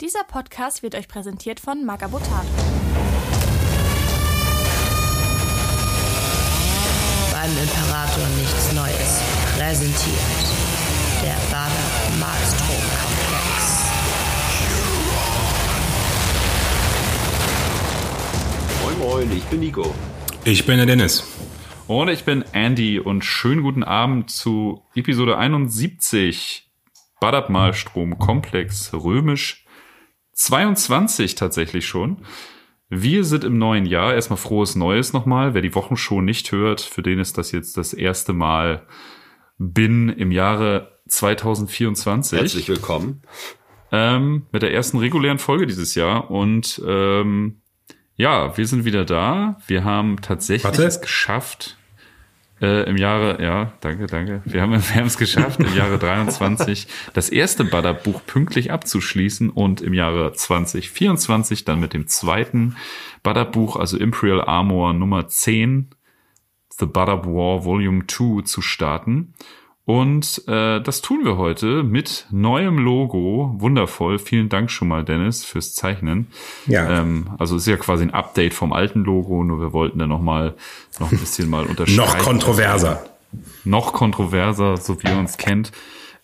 Dieser Podcast wird euch präsentiert von Magabotato. Beim Imperator nichts Neues. Präsentiert der Bader Malstrom Komplex. Moin Moin, ich bin Nico. Ich bin der Dennis. Und ich bin Andy und schönen guten Abend zu Episode 71 Badabmalstrom Komplex Römisch 22 tatsächlich schon. Wir sind im neuen Jahr. Erstmal frohes Neues nochmal. Wer die Wochenshow nicht hört, für den ist das jetzt das erste Mal bin im Jahre 2024. Herzlich willkommen. Ähm, mit der ersten regulären Folge dieses Jahr. Und ähm, ja, wir sind wieder da. Wir haben tatsächlich Warte. es geschafft, äh, im Jahre, ja, danke, danke. Wir haben, wir haben es geschafft, im Jahre 23 das erste Badab-Buch pünktlich abzuschließen und im Jahre 2024 dann mit dem zweiten Badab-Buch, also Imperial Armor Nummer 10, The Badab War Volume 2 zu starten. Und äh, das tun wir heute mit neuem Logo. Wundervoll. Vielen Dank schon mal, Dennis, fürs Zeichnen. Ja. Ähm, also es ist ja quasi ein Update vom alten Logo, nur wir wollten da noch mal noch ein bisschen mal unterscheiden. Noch kontroverser. Noch kontroverser, so wie ihr uns kennt.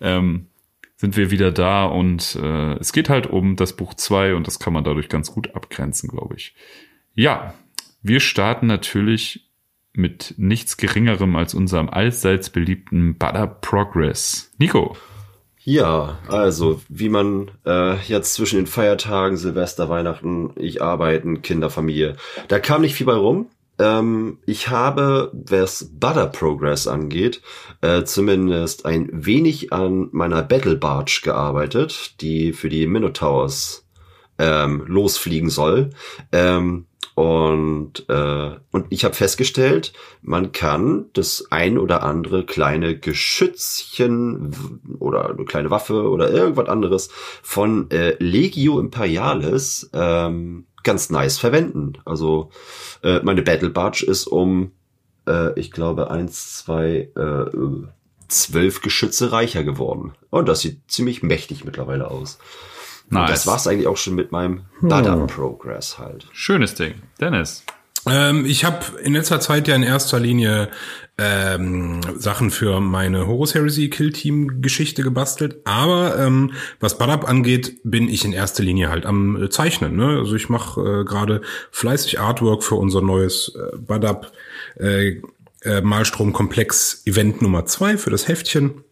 Ähm, sind wir wieder da und äh, es geht halt um das Buch 2 und das kann man dadurch ganz gut abgrenzen, glaube ich. Ja, wir starten natürlich mit nichts Geringerem als unserem allseits beliebten Butter Progress. Nico. Ja, also wie man äh, jetzt zwischen den Feiertagen, Silvester, Weihnachten, ich arbeiten, Kinderfamilie, da kam nicht viel bei rum. Ähm, ich habe, was Butter Progress angeht, äh, zumindest ein wenig an meiner Battle Barge gearbeitet, die für die Minotaurs ähm, losfliegen soll. Ähm, und, äh, und ich habe festgestellt, man kann das ein oder andere kleine Geschützchen oder eine kleine Waffe oder irgendwas anderes von äh, Legio Imperialis ähm, ganz nice verwenden. Also äh, meine Battle Barge ist um, äh, ich glaube, eins, zwei, äh, zwölf Geschütze reicher geworden. Und das sieht ziemlich mächtig mittlerweile aus. Und Nice. das war's eigentlich auch schon mit meinem Butter Progress halt. Schönes Ding. Dennis. Ähm, ich habe in letzter Zeit ja in erster Linie ähm, Sachen für meine Horus Heresy Kill Team Geschichte gebastelt, aber ähm, was Badab angeht, bin ich in erster Linie halt am äh, Zeichnen. Ne? Also ich mache äh, gerade fleißig Artwork für unser neues äh, Badab äh, äh, Malstrom Komplex Event Nummer zwei für das Heftchen.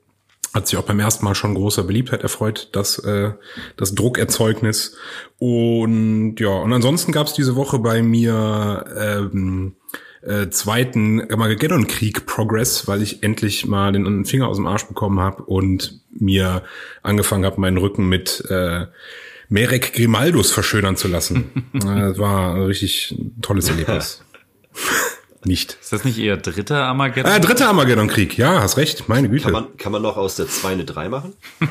Hat sich auch beim ersten Mal schon großer Beliebtheit erfreut, das, äh, das Druckerzeugnis. Und ja, und ansonsten gab es diese Woche bei mir ähm, äh, zweiten Armageddon-Krieg Progress, weil ich endlich mal den Finger aus dem Arsch bekommen habe und mir angefangen habe, meinen Rücken mit äh, Merek Grimaldus verschönern zu lassen. Äh, Das war ein richtig tolles Erlebnis. Nicht. Ist das nicht eher dritter Armageddon? Ah, dritter Armageddon-Krieg. Ja, hast recht. Meine Güte. Kann man, kann man noch aus der 2 eine 3 machen?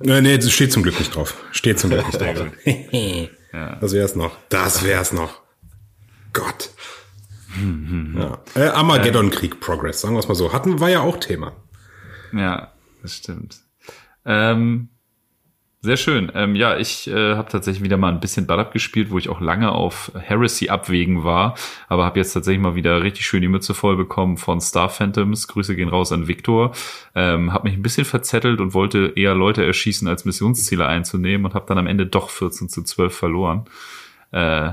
Äh, nee, das steht zum Glück nicht drauf. Steht zum Glück nicht drauf. Das wär's noch. Das wär's noch. Gott. Ja. Äh, Armageddon-Krieg Progress, sagen wir es mal so. Hatten war ja auch Thema. Ja, das stimmt. Ähm, sehr schön. Ähm, ja, ich äh, habe tatsächlich wieder mal ein bisschen Badab gespielt, wo ich auch lange auf Heresy abwägen war, aber habe jetzt tatsächlich mal wieder richtig schön die Mütze voll bekommen von Star Phantoms. Grüße gehen raus an Victor. Ähm, habe mich ein bisschen verzettelt und wollte eher Leute erschießen, als Missionsziele einzunehmen und habe dann am Ende doch 14 zu 12 verloren. Äh,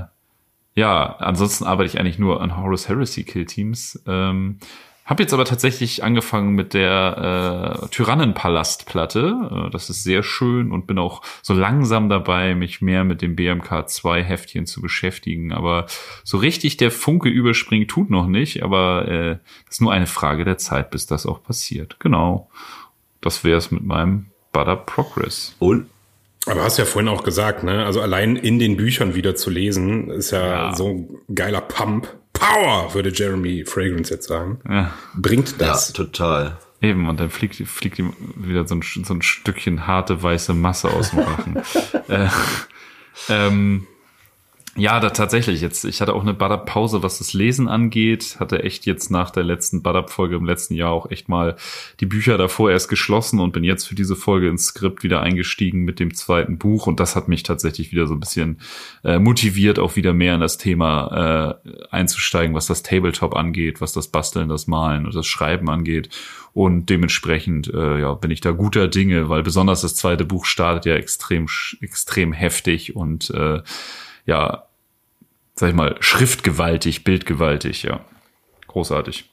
ja, ansonsten arbeite ich eigentlich nur an Horus Heresy Kill Teams. Ähm, hab jetzt aber tatsächlich angefangen mit der äh, Tyrannenpalastplatte. Äh, das ist sehr schön und bin auch so langsam dabei, mich mehr mit dem BMK 2 Heftchen zu beschäftigen. Aber so richtig der Funke überspringt tut noch nicht. Aber äh, ist nur eine Frage der Zeit, bis das auch passiert. Genau. Das wäre es mit meinem Butter Progress. Und Aber hast ja vorhin auch gesagt, ne? Also allein in den Büchern wieder zu lesen, ist ja, Ja. so ein geiler Pump. Power, würde Jeremy Fragrance jetzt sagen. Ja. Bringt ja, das. Ah, total. Eben, und dann fliegt, fliegt ihm wieder so ein, so ein Stückchen harte weiße Masse aus dem Rachen. äh, ähm, Ja, da tatsächlich. Jetzt, ich hatte auch eine Badab-Pause, was das Lesen angeht. Hatte echt jetzt nach der letzten Badab-Folge im letzten Jahr auch echt mal die Bücher davor erst geschlossen und bin jetzt für diese Folge ins Skript wieder eingestiegen mit dem zweiten Buch. Und das hat mich tatsächlich wieder so ein bisschen äh, motiviert, auch wieder mehr in das Thema äh, einzusteigen, was das Tabletop angeht, was das Basteln, das Malen und das Schreiben angeht. Und dementsprechend äh, ja, bin ich da guter Dinge, weil besonders das zweite Buch startet ja extrem, extrem heftig und äh, ja, sag ich mal, schriftgewaltig, bildgewaltig, ja. Großartig.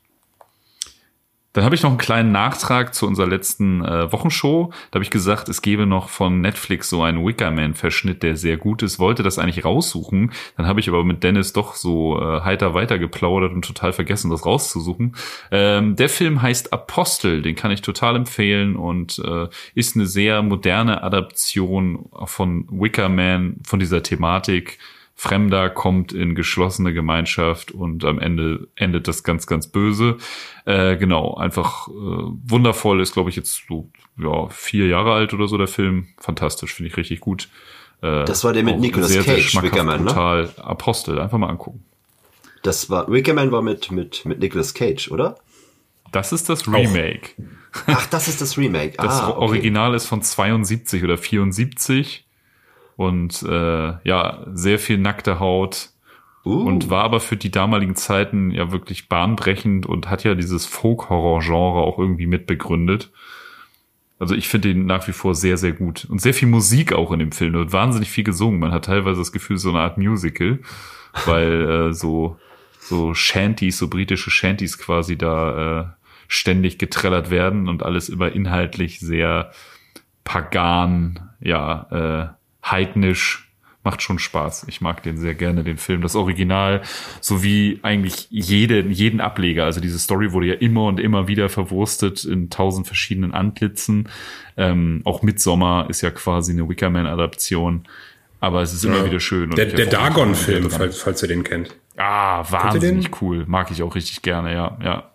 Dann habe ich noch einen kleinen Nachtrag zu unserer letzten äh, Wochenshow. Da habe ich gesagt, es gäbe noch von Netflix so einen Wickerman-Verschnitt, der sehr gut ist. Wollte das eigentlich raussuchen. Dann habe ich aber mit Dennis doch so äh, heiter weitergeplaudert und total vergessen, das rauszusuchen. Ähm, der Film heißt Apostel. Den kann ich total empfehlen und äh, ist eine sehr moderne Adaption von Wickerman, von dieser Thematik Fremder kommt in geschlossene Gemeinschaft und am Ende endet das ganz, ganz böse. Äh, genau, einfach äh, wundervoll ist, glaube ich, jetzt so ja, vier Jahre alt oder so der Film. Fantastisch, finde ich richtig gut. Äh, das war der mit Nicolas sehr, Cage, sehr Wickerman, ne? Apostel, einfach mal angucken. Das war, Wickerman war mit, mit, mit Nicolas Cage, oder? Das ist das Remake. Auch. Ach, das ist das Remake. Das ah, okay. Original ist von 72 oder 74 und äh, ja, sehr viel nackte Haut. Uh. Und war aber für die damaligen Zeiten ja wirklich bahnbrechend und hat ja dieses Folk-Horror-Genre auch irgendwie mitbegründet. Also ich finde ihn nach wie vor sehr, sehr gut. Und sehr viel Musik auch in dem Film. Und wahnsinnig viel gesungen. Man hat teilweise das Gefühl, so eine Art Musical, weil äh, so, so Shanties, so britische Shanties quasi da äh, ständig getrellert werden und alles immer inhaltlich sehr pagan, ja, äh, heidnisch, macht schon Spaß. Ich mag den sehr gerne, den Film. Das Original, sowie eigentlich jede, jeden Ableger. Also diese Story wurde ja immer und immer wieder verwurstet in tausend verschiedenen Antlitzen. Ähm, auch Midsommer ist ja quasi eine Wickerman-Adaption. Aber es ist immer wieder schön. der der Dagon-Film, falls, falls ihr den kennt. Ah, wahnsinnig cool. Mag ich auch richtig gerne, ja, ja,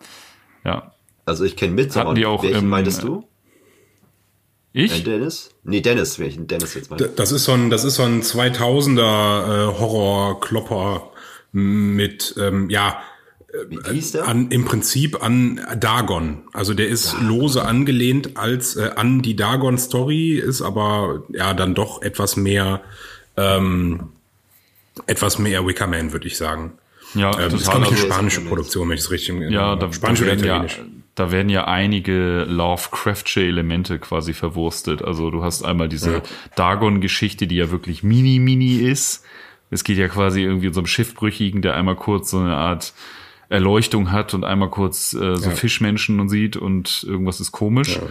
ja. Also ich kenne Midsommer. Hatten die auch Welchen im, meintest du? Ich? Äh, Dennis? Nee, Dennis, welchen Dennis jetzt mal. Das ist so ein, das ist so ein 2000er äh, Horror-Klopper mit, ähm, ja, Wie hieß der? An, im Prinzip an Dagon. Also der ist Dagon. lose angelehnt als äh, an die Dagon-Story, ist aber ja dann doch etwas mehr, ähm, etwas mehr Wickerman, würde ich sagen. Ja, ähm, das ist, glaube ich, eine spanische Produktion, wenn ich es richtig Ja, da, Spanisch da oder Italienisch. Ja, da werden ja einige Lovecraftsche Elemente quasi verwurstet. Also du hast einmal diese ja. Dagon-Geschichte, die ja wirklich mini-mini ist. Es geht ja quasi irgendwie um so einem Schiffbrüchigen, der einmal kurz so eine Art Erleuchtung hat und einmal kurz äh, so ja. Fischmenschen und sieht und irgendwas ist komisch. Ja.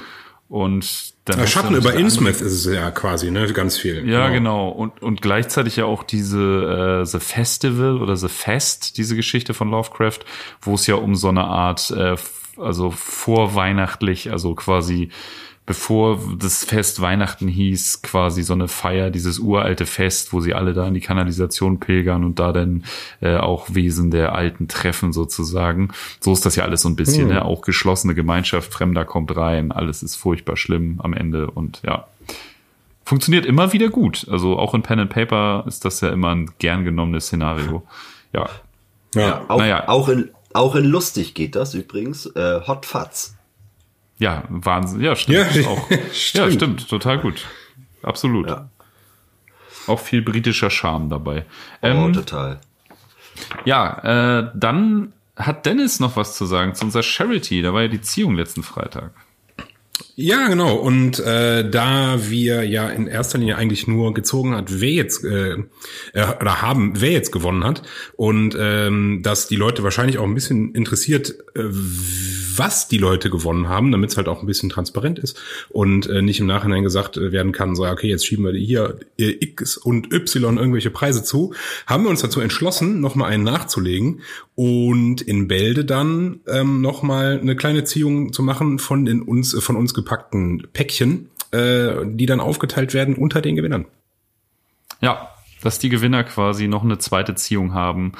Und dann ja, Schatten über Innsmouth ist es ja quasi, ne, ganz viel. Ja, genau. genau. Und, und gleichzeitig ja auch diese äh, The Festival oder The Fest, diese Geschichte von Lovecraft, wo es ja um so eine Art äh, also vorweihnachtlich, also quasi bevor das Fest Weihnachten hieß, quasi so eine Feier, dieses uralte Fest, wo sie alle da in die Kanalisation pilgern und da dann äh, auch Wesen der Alten treffen sozusagen. So ist das ja alles so ein bisschen, hm. ne? auch geschlossene Gemeinschaft, Fremder kommt rein, alles ist furchtbar schlimm am Ende und ja. Funktioniert immer wieder gut. Also auch in Pen and Paper ist das ja immer ein gern genommenes Szenario. Ja. Ja, ja auch, naja. auch in auch in lustig geht das übrigens. Äh, Hot Fuzz. Ja, Wahnsinn. Ja, stimmt. Ja, auch, stimmt. ja stimmt. Total gut. Absolut. Ja. Auch viel britischer Charme dabei. Oh, ähm, total. Ja, äh, dann hat Dennis noch was zu sagen zu unserer Charity. Da war ja die Ziehung letzten Freitag. Ja, genau. Und äh, da wir ja in erster Linie eigentlich nur gezogen hat, wer jetzt äh, äh, oder haben, wer jetzt gewonnen hat und ähm, dass die Leute wahrscheinlich auch ein bisschen interessiert, äh, was die Leute gewonnen haben, damit es halt auch ein bisschen transparent ist und äh, nicht im Nachhinein gesagt äh, werden kann, so okay, jetzt schieben wir hier äh, X und Y irgendwelche Preise zu, haben wir uns dazu entschlossen, nochmal einen nachzulegen und in Bälde dann ähm, nochmal eine kleine Ziehung zu machen von den uns von uns gepackten Päckchen, äh, die dann aufgeteilt werden unter den Gewinnern. Ja, dass die Gewinner quasi noch eine zweite Ziehung haben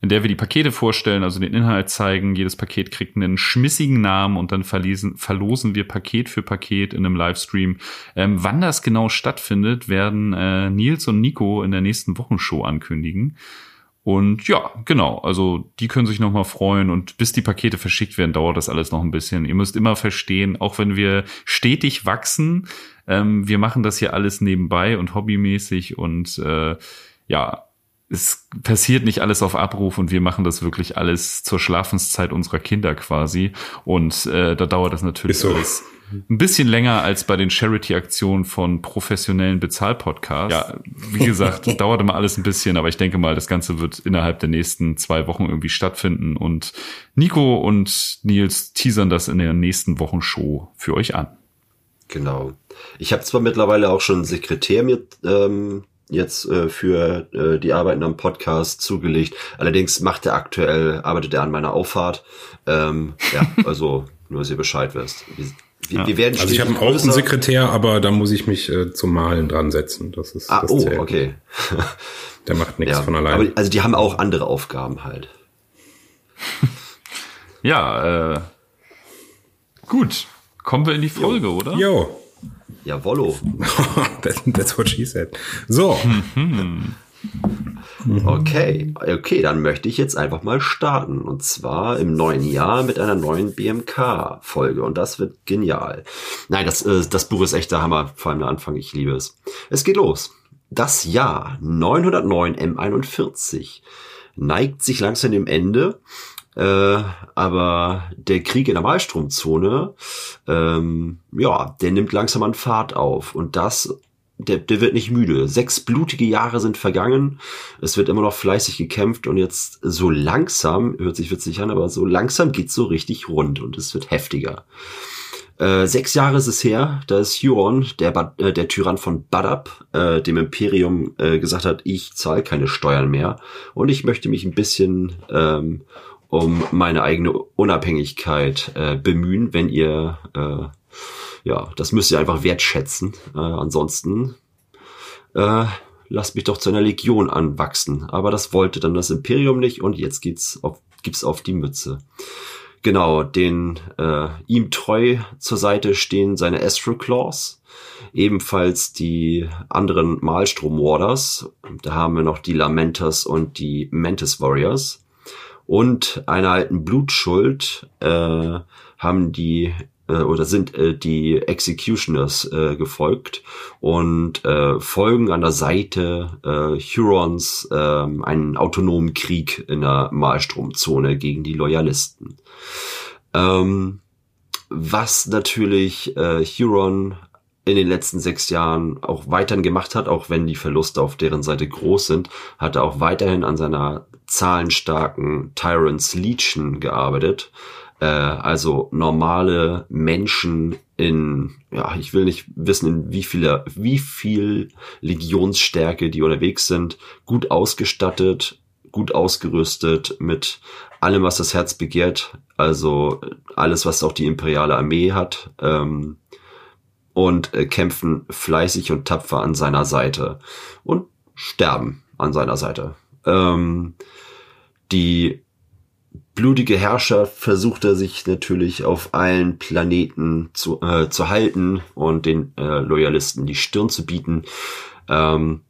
in der wir die Pakete vorstellen, also den Inhalt zeigen. Jedes Paket kriegt einen schmissigen Namen und dann verlesen, verlosen wir Paket für Paket in einem Livestream. Ähm, wann das genau stattfindet, werden äh, Nils und Nico in der nächsten Wochenshow ankündigen. Und ja, genau, also die können sich nochmal freuen und bis die Pakete verschickt werden, dauert das alles noch ein bisschen. Ihr müsst immer verstehen, auch wenn wir stetig wachsen, ähm, wir machen das hier alles nebenbei und hobbymäßig und äh, ja, es passiert nicht alles auf Abruf und wir machen das wirklich alles zur Schlafenszeit unserer Kinder quasi. Und äh, da dauert das natürlich so. alles ein bisschen länger als bei den Charity-Aktionen von professionellen Bezahlpodcasts. Ja, wie gesagt, dauert immer alles ein bisschen, aber ich denke mal, das Ganze wird innerhalb der nächsten zwei Wochen irgendwie stattfinden. Und Nico und Nils teasern das in der nächsten Wochenshow für euch an. Genau. Ich habe zwar mittlerweile auch schon einen Sekretär mit ähm, jetzt äh, für äh, die Arbeiten am Podcast zugelegt. Allerdings macht er aktuell, arbeitet er an meiner Auffahrt. Ähm, ja, also nur, dass ihr Bescheid wisst. Wir, ja. wir werden also ich habe auch einen Sekretär, aber da muss ich mich äh, zum Malen dran setzen. Das ist ah, das oh, zählt. okay. Der macht nichts ja, von allein. Aber, also die haben auch andere Aufgaben halt. ja, äh, gut. Kommen wir in die Folge, jo. oder? Jo. Jawollo. That's what she said. So. Okay, okay, dann möchte ich jetzt einfach mal starten. Und zwar im neuen Jahr mit einer neuen BMK-Folge. Und das wird genial. Nein, das, äh, das Buch ist echt der Hammer, vor allem der Anfang. Ich liebe es. Es geht los. Das Jahr 909 M41 neigt sich langsam dem Ende äh, aber der Krieg in der Malstromzone, ähm, ja, der nimmt langsam an Fahrt auf. Und das der, der wird nicht müde. Sechs blutige Jahre sind vergangen. Es wird immer noch fleißig gekämpft und jetzt so langsam, hört sich witzig an, aber so langsam geht's so richtig rund und es wird heftiger. Äh, sechs Jahre ist es her, da ist Huron, der, äh, der Tyrann von Badab, äh, dem Imperium äh, gesagt hat, ich zahle keine Steuern mehr und ich möchte mich ein bisschen ähm, um meine eigene Unabhängigkeit äh, bemühen, wenn ihr, äh, ja, das müsst ihr einfach wertschätzen. Äh, ansonsten äh, lasst mich doch zu einer Legion anwachsen. Aber das wollte dann das Imperium nicht und jetzt geht's auf, gibt's auf die Mütze. Genau, den äh, ihm treu zur Seite stehen seine Astro Claws, ebenfalls die anderen Malstrom Warders. Da haben wir noch die Lamenters und die Mantis Warriors und einer alten Blutschuld äh, haben die äh, oder sind äh, die Executioners äh, gefolgt und äh, folgen an der Seite äh, Hurons äh, einen autonomen Krieg in der Malstromzone gegen die Loyalisten. Ähm, was natürlich äh, Huron in den letzten sechs Jahren auch weiterhin gemacht hat, auch wenn die Verluste auf deren Seite groß sind, hat er auch weiterhin an seiner zahlenstarken Tyrants Legion gearbeitet. Äh, also normale Menschen in, ja, ich will nicht wissen, in wie viele, wie viel Legionsstärke die unterwegs sind, gut ausgestattet, gut ausgerüstet mit allem, was das Herz begehrt, also alles, was auch die imperiale Armee hat, ähm, und äh, kämpfen fleißig und tapfer an seiner Seite und sterben an seiner Seite. Ähm, die blutige Herrscher versucht er sich natürlich auf allen Planeten zu, äh, zu halten und den äh, Loyalisten die Stirn zu bieten. Ähm,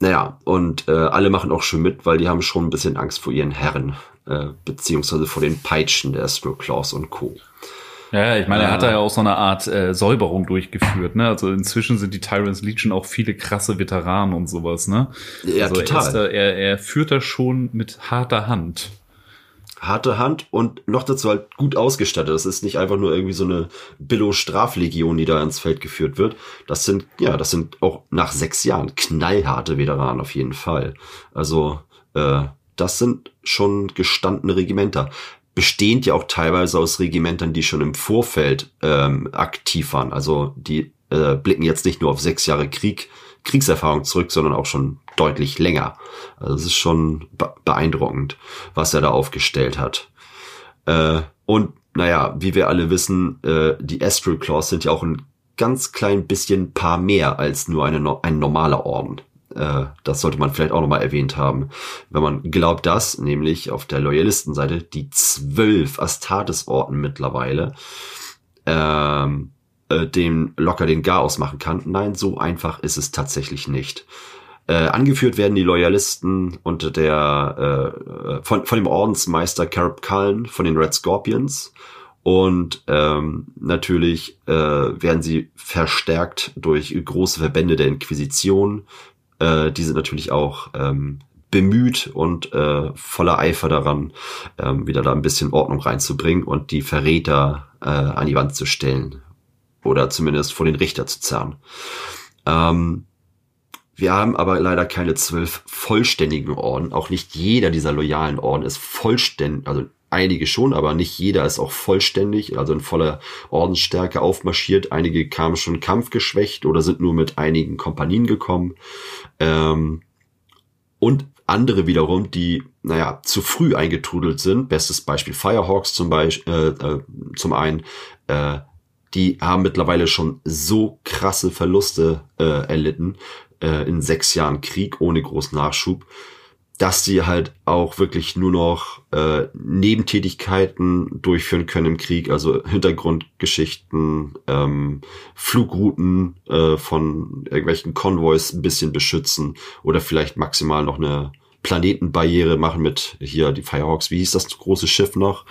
naja, und äh, alle machen auch schon mit, weil die haben schon ein bisschen Angst vor ihren Herren, äh, beziehungsweise vor den Peitschen der Astro Claws und Co. Ja, ich meine, er hat da ja auch so eine Art äh, Säuberung durchgeführt, ne? Also inzwischen sind die Tyrants Legion auch viele krasse Veteranen und sowas, ne? Ja, also total. Er, da, er, er führt da schon mit harter Hand. Harte Hand und noch dazu halt gut ausgestattet. Das ist nicht einfach nur irgendwie so eine Billo-Straflegion, die da ins Feld geführt wird. Das sind, ja, das sind auch nach sechs Jahren knallharte Veteranen auf jeden Fall. Also, äh, das sind schon gestandene Regimenter bestehend ja auch teilweise aus Regimentern, die schon im Vorfeld ähm, aktiv waren. Also die äh, blicken jetzt nicht nur auf sechs Jahre Krieg, Kriegserfahrung zurück, sondern auch schon deutlich länger. Also es ist schon beeindruckend, was er da aufgestellt hat. Äh, und naja, wie wir alle wissen, äh, die Astral Claws sind ja auch ein ganz klein bisschen paar mehr als nur eine, ein normaler Orden. Äh, das sollte man vielleicht auch nochmal erwähnt haben. Wenn man glaubt, dass nämlich auf der Loyalistenseite die zwölf Astartes-Orden mittlerweile ähm, äh, dem locker den Garaus machen kann. Nein, so einfach ist es tatsächlich nicht. Äh, angeführt werden die Loyalisten unter der äh, von, von dem Ordensmeister Carib Cullen von den Red Scorpions und ähm, natürlich äh, werden sie verstärkt durch große Verbände der Inquisition. Äh, die sind natürlich auch ähm, bemüht und äh, voller Eifer daran, ähm, wieder da ein bisschen Ordnung reinzubringen und die Verräter äh, an die Wand zu stellen oder zumindest vor den Richter zu zerren. Ähm, wir haben aber leider keine zwölf vollständigen Orden. Auch nicht jeder dieser loyalen Orden ist vollständig, also einige schon, aber nicht jeder ist auch vollständig, also in voller Ordensstärke aufmarschiert. Einige kamen schon kampfgeschwächt oder sind nur mit einigen Kompanien gekommen. Ähm, und andere wiederum, die, naja, zu früh eingetrudelt sind. Bestes Beispiel Firehawks zum Beispiel, äh, äh, zum einen, äh, die haben mittlerweile schon so krasse Verluste äh, erlitten äh, in sechs Jahren Krieg ohne großen Nachschub, dass sie halt auch wirklich nur noch äh, Nebentätigkeiten durchführen können im Krieg, also Hintergrundgeschichten, ähm, Flugrouten äh, von irgendwelchen Konvois ein bisschen beschützen oder vielleicht maximal noch eine Planetenbarriere machen mit hier die Firehawks. Wie hieß das große Schiff noch?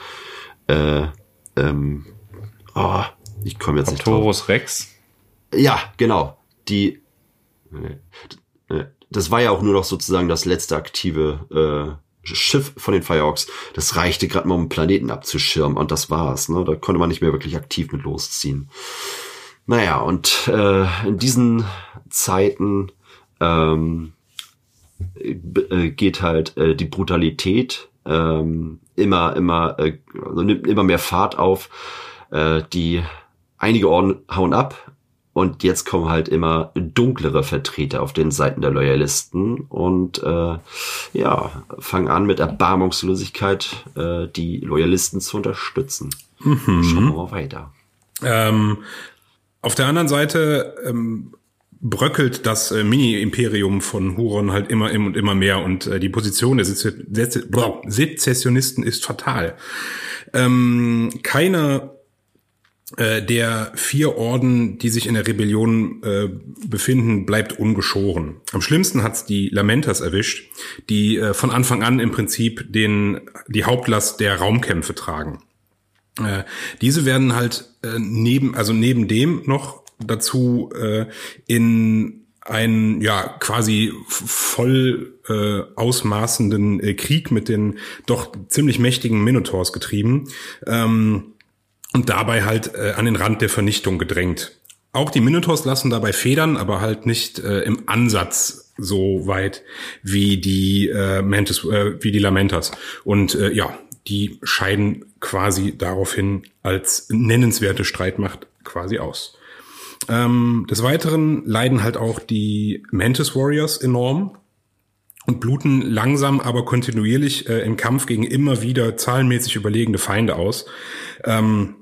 Äh, ähm, oh, ich komme jetzt nicht drauf. Rex. Ja, genau. Die das war ja auch nur noch sozusagen das letzte aktive äh, Schiff von den Firehawks. Das reichte gerade mal, um einen Planeten abzuschirmen und das war's. Ne? Da konnte man nicht mehr wirklich aktiv mit losziehen. Naja, und äh, in diesen Zeiten ähm, äh, geht halt äh, die Brutalität ähm, immer, immer, äh, also nimmt immer mehr Fahrt auf. Äh, die einige Orden hauen ab, und jetzt kommen halt immer dunklere Vertreter auf den Seiten der Loyalisten und äh, ja, fangen an mit Erbarmungslosigkeit äh, die Loyalisten zu unterstützen. Mhm. Schauen wir mal weiter. Ähm, auf der anderen Seite ähm, bröckelt das äh, Mini-Imperium von Huron halt immer und immer mehr und äh, die Position der Sezessionisten ist fatal. Ähm, keiner der vier Orden, die sich in der Rebellion äh, befinden, bleibt ungeschoren. Am schlimmsten hat's die Lamentas erwischt, die äh, von Anfang an im Prinzip den, die Hauptlast der Raumkämpfe tragen. Äh, diese werden halt äh, neben, also neben dem noch dazu äh, in einen ja quasi voll äh, ausmaßenden äh, Krieg mit den doch ziemlich mächtigen Minotaurs getrieben. Ähm, und dabei halt äh, an den Rand der Vernichtung gedrängt. Auch die Minotaurs lassen dabei federn, aber halt nicht äh, im Ansatz so weit wie die äh, Mantis, äh, wie die Lamentas. Und äh, ja, die scheiden quasi daraufhin als nennenswerte Streitmacht quasi aus. Ähm, des Weiteren leiden halt auch die Mantis Warriors enorm und bluten langsam, aber kontinuierlich äh, im Kampf gegen immer wieder zahlenmäßig überlegene Feinde aus. Ähm,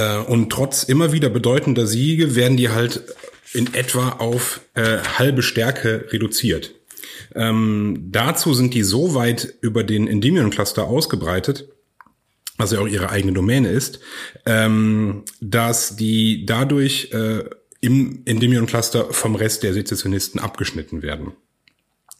äh, und trotz immer wieder bedeutender Siege werden die halt in etwa auf äh, halbe Stärke reduziert. Ähm, dazu sind die so weit über den Endymion-Cluster ausgebreitet, was ja auch ihre eigene Domäne ist, ähm, dass die dadurch äh, im Endymion-Cluster vom Rest der Sezessionisten abgeschnitten werden.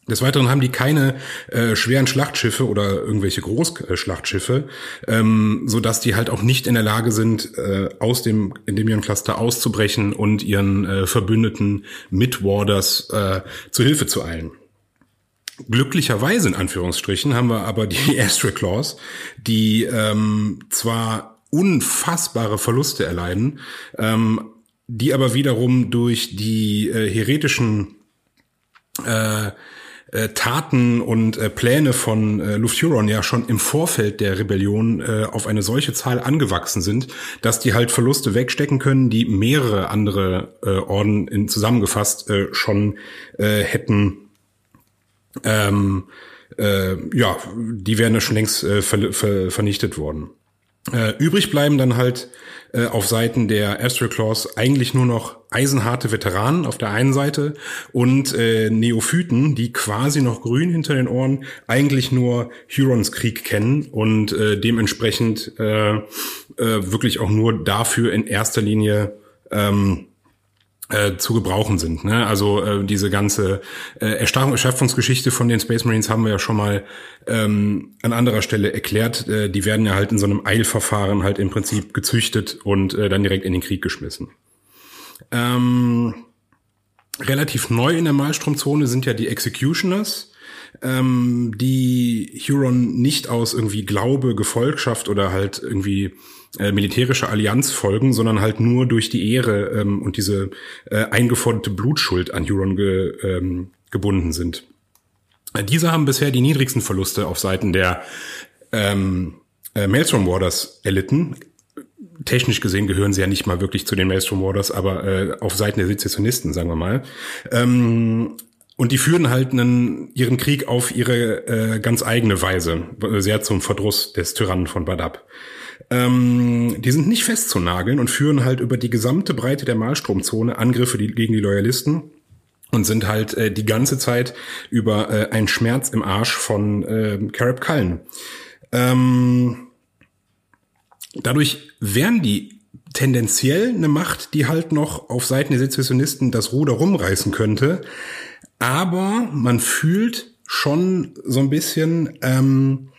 Des Weiteren haben die keine äh, schweren Schlachtschiffe oder irgendwelche Großschlachtschiffe, ähm, so dass die halt auch nicht in der Lage sind, äh, aus dem Endymion-Cluster auszubrechen und ihren äh, Verbündeten Midwarders äh, zu Hilfe zu eilen. Glücklicherweise in Anführungsstrichen haben wir aber die Astroclaws, die ähm, zwar unfassbare Verluste erleiden, ähm, die aber wiederum durch die äh, heretischen äh, äh, Taten und äh, Pläne von äh, Lufthuron ja schon im Vorfeld der Rebellion äh, auf eine solche Zahl angewachsen sind, dass die halt Verluste wegstecken können, die mehrere andere äh, Orden in, zusammengefasst äh, schon äh, hätten ähm, äh, ja, die wären ja schon längst äh, ver ver vernichtet worden. Äh, übrig bleiben dann halt äh, auf Seiten der Astral Claws eigentlich nur noch eisenharte Veteranen auf der einen Seite und äh, Neophyten, die quasi noch grün hinter den Ohren eigentlich nur Hurons Krieg kennen und äh, dementsprechend äh, äh, wirklich auch nur dafür in erster Linie ähm, äh, zu gebrauchen sind. Ne? Also äh, diese ganze äh, Erschaffungsgeschichte von den Space Marines haben wir ja schon mal ähm, an anderer Stelle erklärt. Äh, die werden ja halt in so einem Eilverfahren halt im Prinzip gezüchtet und äh, dann direkt in den Krieg geschmissen. Ähm, relativ neu in der Malstromzone sind ja die Executioners, ähm, die Huron nicht aus irgendwie Glaube, Gefolgschaft oder halt irgendwie äh, militärische Allianz folgen, sondern halt nur durch die Ehre ähm, und diese äh, eingeforderte Blutschuld an Huron ge, ähm, gebunden sind. Äh, diese haben bisher die niedrigsten Verluste auf Seiten der ähm, äh, Maelstrom Warders erlitten. Technisch gesehen gehören sie ja nicht mal wirklich zu den Maelstrom Warders, aber äh, auf Seiten der Sezessionisten, sagen wir mal. Ähm, und die führen halt einen, ihren Krieg auf ihre äh, ganz eigene Weise, sehr zum Verdruss des Tyrannen von Badab. Ähm, die sind nicht festzunageln und führen halt über die gesamte Breite der Malstromzone Angriffe gegen die Loyalisten und sind halt äh, die ganze Zeit über äh, einen Schmerz im Arsch von äh, Carib Cullen. Ähm, dadurch wären die tendenziell eine Macht, die halt noch auf Seiten der Sezessionisten das Ruder rumreißen könnte. Aber man fühlt schon so ein bisschen, ähm,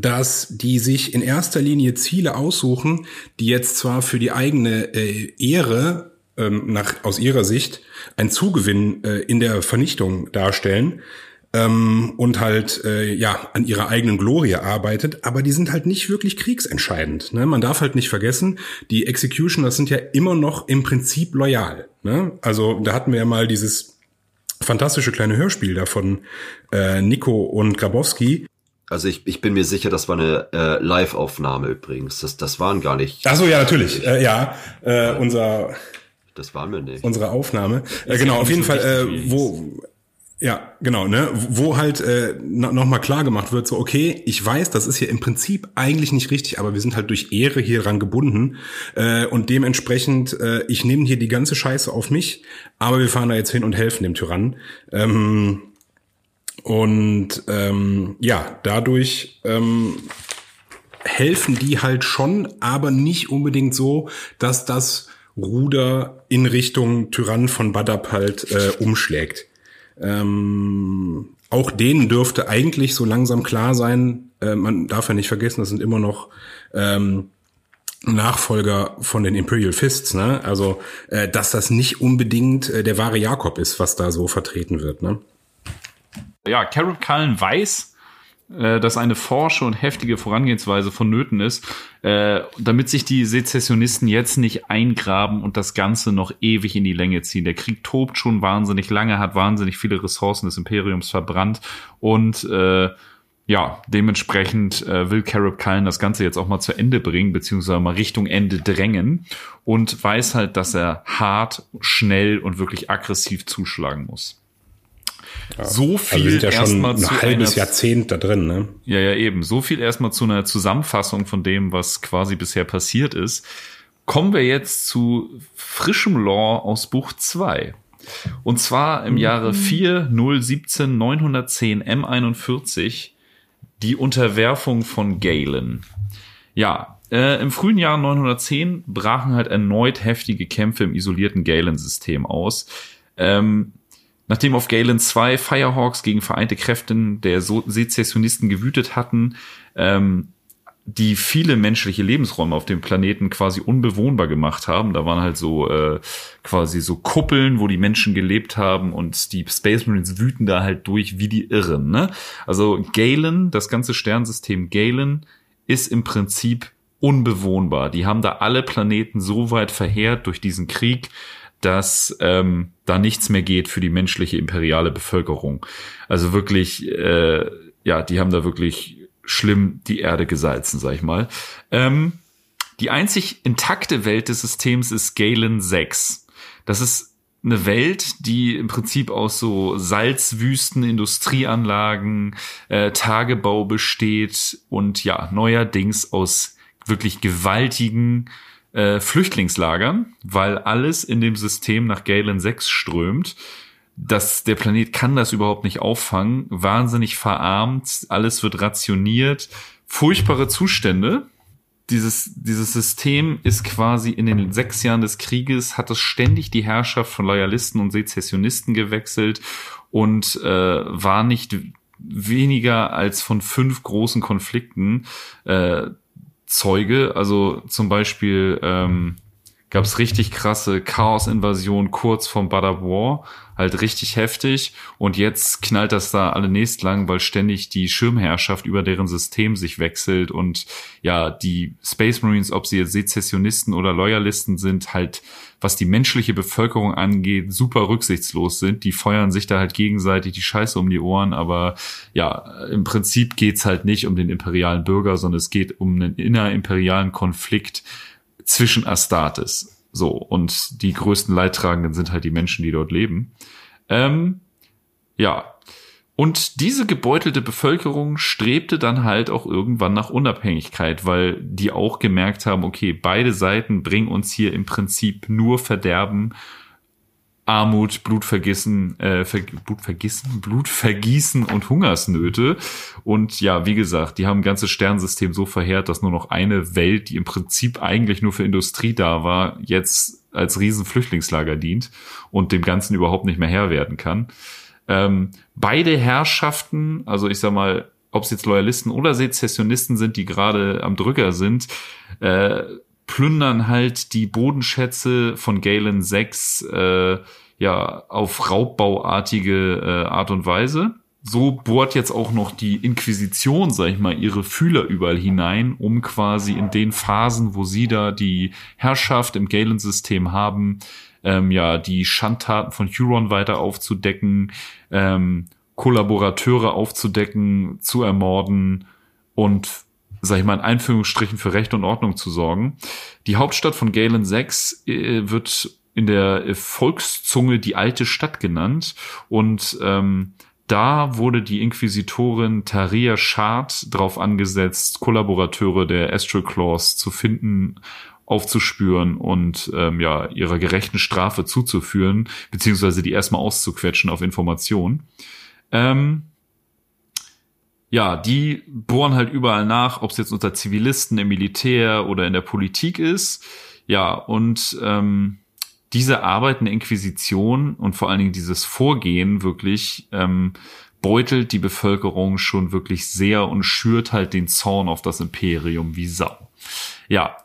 dass die sich in erster Linie Ziele aussuchen, die jetzt zwar für die eigene äh, Ehre ähm, nach aus ihrer Sicht ein Zugewinn äh, in der Vernichtung darstellen ähm, und halt äh, ja an ihrer eigenen Glorie arbeitet, aber die sind halt nicht wirklich kriegsentscheidend. Ne? Man darf halt nicht vergessen, die Executioners sind ja immer noch im Prinzip loyal. Ne? Also da hatten wir ja mal dieses fantastische kleine Hörspiel da von äh, Nico und Grabowski, also ich, ich bin mir sicher, das war eine äh, Live-Aufnahme übrigens. Das, das waren gar nicht. Ach so, ja, natürlich. Äh, ja, äh, unser. Das waren wir nicht. Unsere Aufnahme. Äh, genau, auf jeden Fall, äh, wo. Ja, genau, ne, wo halt äh, nochmal klar gemacht wird, so, okay, ich weiß, das ist hier im Prinzip eigentlich nicht richtig, aber wir sind halt durch Ehre hier dran gebunden äh, und dementsprechend, äh, ich nehme hier die ganze Scheiße auf mich, aber wir fahren da jetzt hin und helfen dem Tyrannen. Ähm, und ähm, ja, dadurch ähm, helfen die halt schon, aber nicht unbedingt so, dass das Ruder in Richtung Tyrann von Badab halt äh, umschlägt. Ähm, auch denen dürfte eigentlich so langsam klar sein, äh, man darf ja nicht vergessen, das sind immer noch ähm, Nachfolger von den Imperial Fists, ne? Also, äh, dass das nicht unbedingt äh, der wahre Jakob ist, was da so vertreten wird, ne? Ja, Carol Cullen weiß, äh, dass eine forsche und heftige Vorangehensweise vonnöten ist, äh, damit sich die Sezessionisten jetzt nicht eingraben und das Ganze noch ewig in die Länge ziehen. Der Krieg tobt schon wahnsinnig lange, hat wahnsinnig viele Ressourcen des Imperiums verbrannt und äh, ja, dementsprechend äh, will Carib Cullen das Ganze jetzt auch mal zu Ende bringen, beziehungsweise mal Richtung Ende drängen und weiß halt, dass er hart, schnell und wirklich aggressiv zuschlagen muss. Ja. So viel also sind ja schon ein halbes einer, Jahrzehnt da drin, ne? Ja, ja, eben. So viel erstmal zu einer Zusammenfassung von dem, was quasi bisher passiert ist. Kommen wir jetzt zu frischem Lore aus Buch 2. Und zwar im Jahre 4017 910 M41 die Unterwerfung von Galen. Ja, äh, im frühen Jahr 910 brachen halt erneut heftige Kämpfe im isolierten Galen-System aus. Ähm, Nachdem auf Galen 2 Firehawks gegen vereinte Kräfte der Sezessionisten gewütet hatten, ähm, die viele menschliche Lebensräume auf dem Planeten quasi unbewohnbar gemacht haben. Da waren halt so äh, quasi so Kuppeln, wo die Menschen gelebt haben und die Space Marines wüten da halt durch wie die Irren. Ne? Also Galen, das ganze Sternsystem Galen, ist im Prinzip unbewohnbar. Die haben da alle Planeten so weit verheert durch diesen Krieg, dass ähm, da nichts mehr geht für die menschliche imperiale Bevölkerung. Also wirklich, äh, ja, die haben da wirklich schlimm die Erde gesalzen, sag ich mal. Ähm, die einzig intakte Welt des Systems ist Galen 6. Das ist eine Welt, die im Prinzip aus so Salzwüsten, Industrieanlagen, äh, Tagebau besteht und ja, neuerdings aus wirklich gewaltigen äh, Flüchtlingslagern, weil alles in dem System nach Galen 6 strömt. Das, der Planet kann das überhaupt nicht auffangen. Wahnsinnig verarmt, alles wird rationiert. Furchtbare Zustände. Dieses, dieses System ist quasi in den sechs Jahren des Krieges, hat es ständig die Herrschaft von Loyalisten und Sezessionisten gewechselt und äh, war nicht weniger als von fünf großen Konflikten äh, Zeuge. Also zum Beispiel ähm, gab es richtig krasse Chaos-Invasion kurz vom Badab War, halt richtig heftig. Und jetzt knallt das da alle nächst lang, weil ständig die Schirmherrschaft über deren System sich wechselt und ja, die Space Marines, ob sie jetzt Sezessionisten oder Loyalisten sind, halt, was die menschliche Bevölkerung angeht, super rücksichtslos sind. Die feuern sich da halt gegenseitig die Scheiße um die Ohren, aber ja, im Prinzip geht's halt nicht um den imperialen Bürger, sondern es geht um einen innerimperialen Konflikt, zwischen Astartes. So, und die größten Leidtragenden sind halt die Menschen, die dort leben. Ähm, ja. Und diese gebeutelte Bevölkerung strebte dann halt auch irgendwann nach Unabhängigkeit, weil die auch gemerkt haben, okay, beide Seiten bringen uns hier im Prinzip nur Verderben Armut, Blutvergießen, äh, Ver Blutvergießen, Blutvergießen und Hungersnöte. Und ja, wie gesagt, die haben ein ganzes Sternsystem so verheert, dass nur noch eine Welt, die im Prinzip eigentlich nur für Industrie da war, jetzt als Riesenflüchtlingslager dient und dem Ganzen überhaupt nicht mehr Herr werden kann. Ähm, beide Herrschaften, also ich sag mal, ob es jetzt Loyalisten oder Sezessionisten sind, die gerade am Drücker sind, äh, plündern halt die Bodenschätze von Galen 6 äh, ja auf raubbauartige äh, Art und Weise. So bohrt jetzt auch noch die Inquisition, sag ich mal, ihre Fühler überall hinein, um quasi in den Phasen, wo sie da die Herrschaft im Galen-System haben, ähm, ja, die Schandtaten von Huron weiter aufzudecken, ähm, Kollaborateure aufzudecken, zu ermorden und sag ich mal, in Einführungsstrichen für Recht und Ordnung zu sorgen. Die Hauptstadt von Galen 6 äh, wird in der Volkszunge die alte Stadt genannt und ähm, da wurde die Inquisitorin Taria Schad drauf angesetzt, Kollaborateure der Astral Claws zu finden, aufzuspüren und ähm, ja ihrer gerechten Strafe zuzuführen, beziehungsweise die erstmal auszuquetschen auf Information. Ähm, ja, die bohren halt überall nach, ob es jetzt unter Zivilisten, im Militär oder in der Politik ist. Ja, und ähm, diese Arbeit in der Inquisition und vor allen Dingen dieses Vorgehen wirklich ähm, beutelt die Bevölkerung schon wirklich sehr und schürt halt den Zorn auf das Imperium wie Sau. Ja,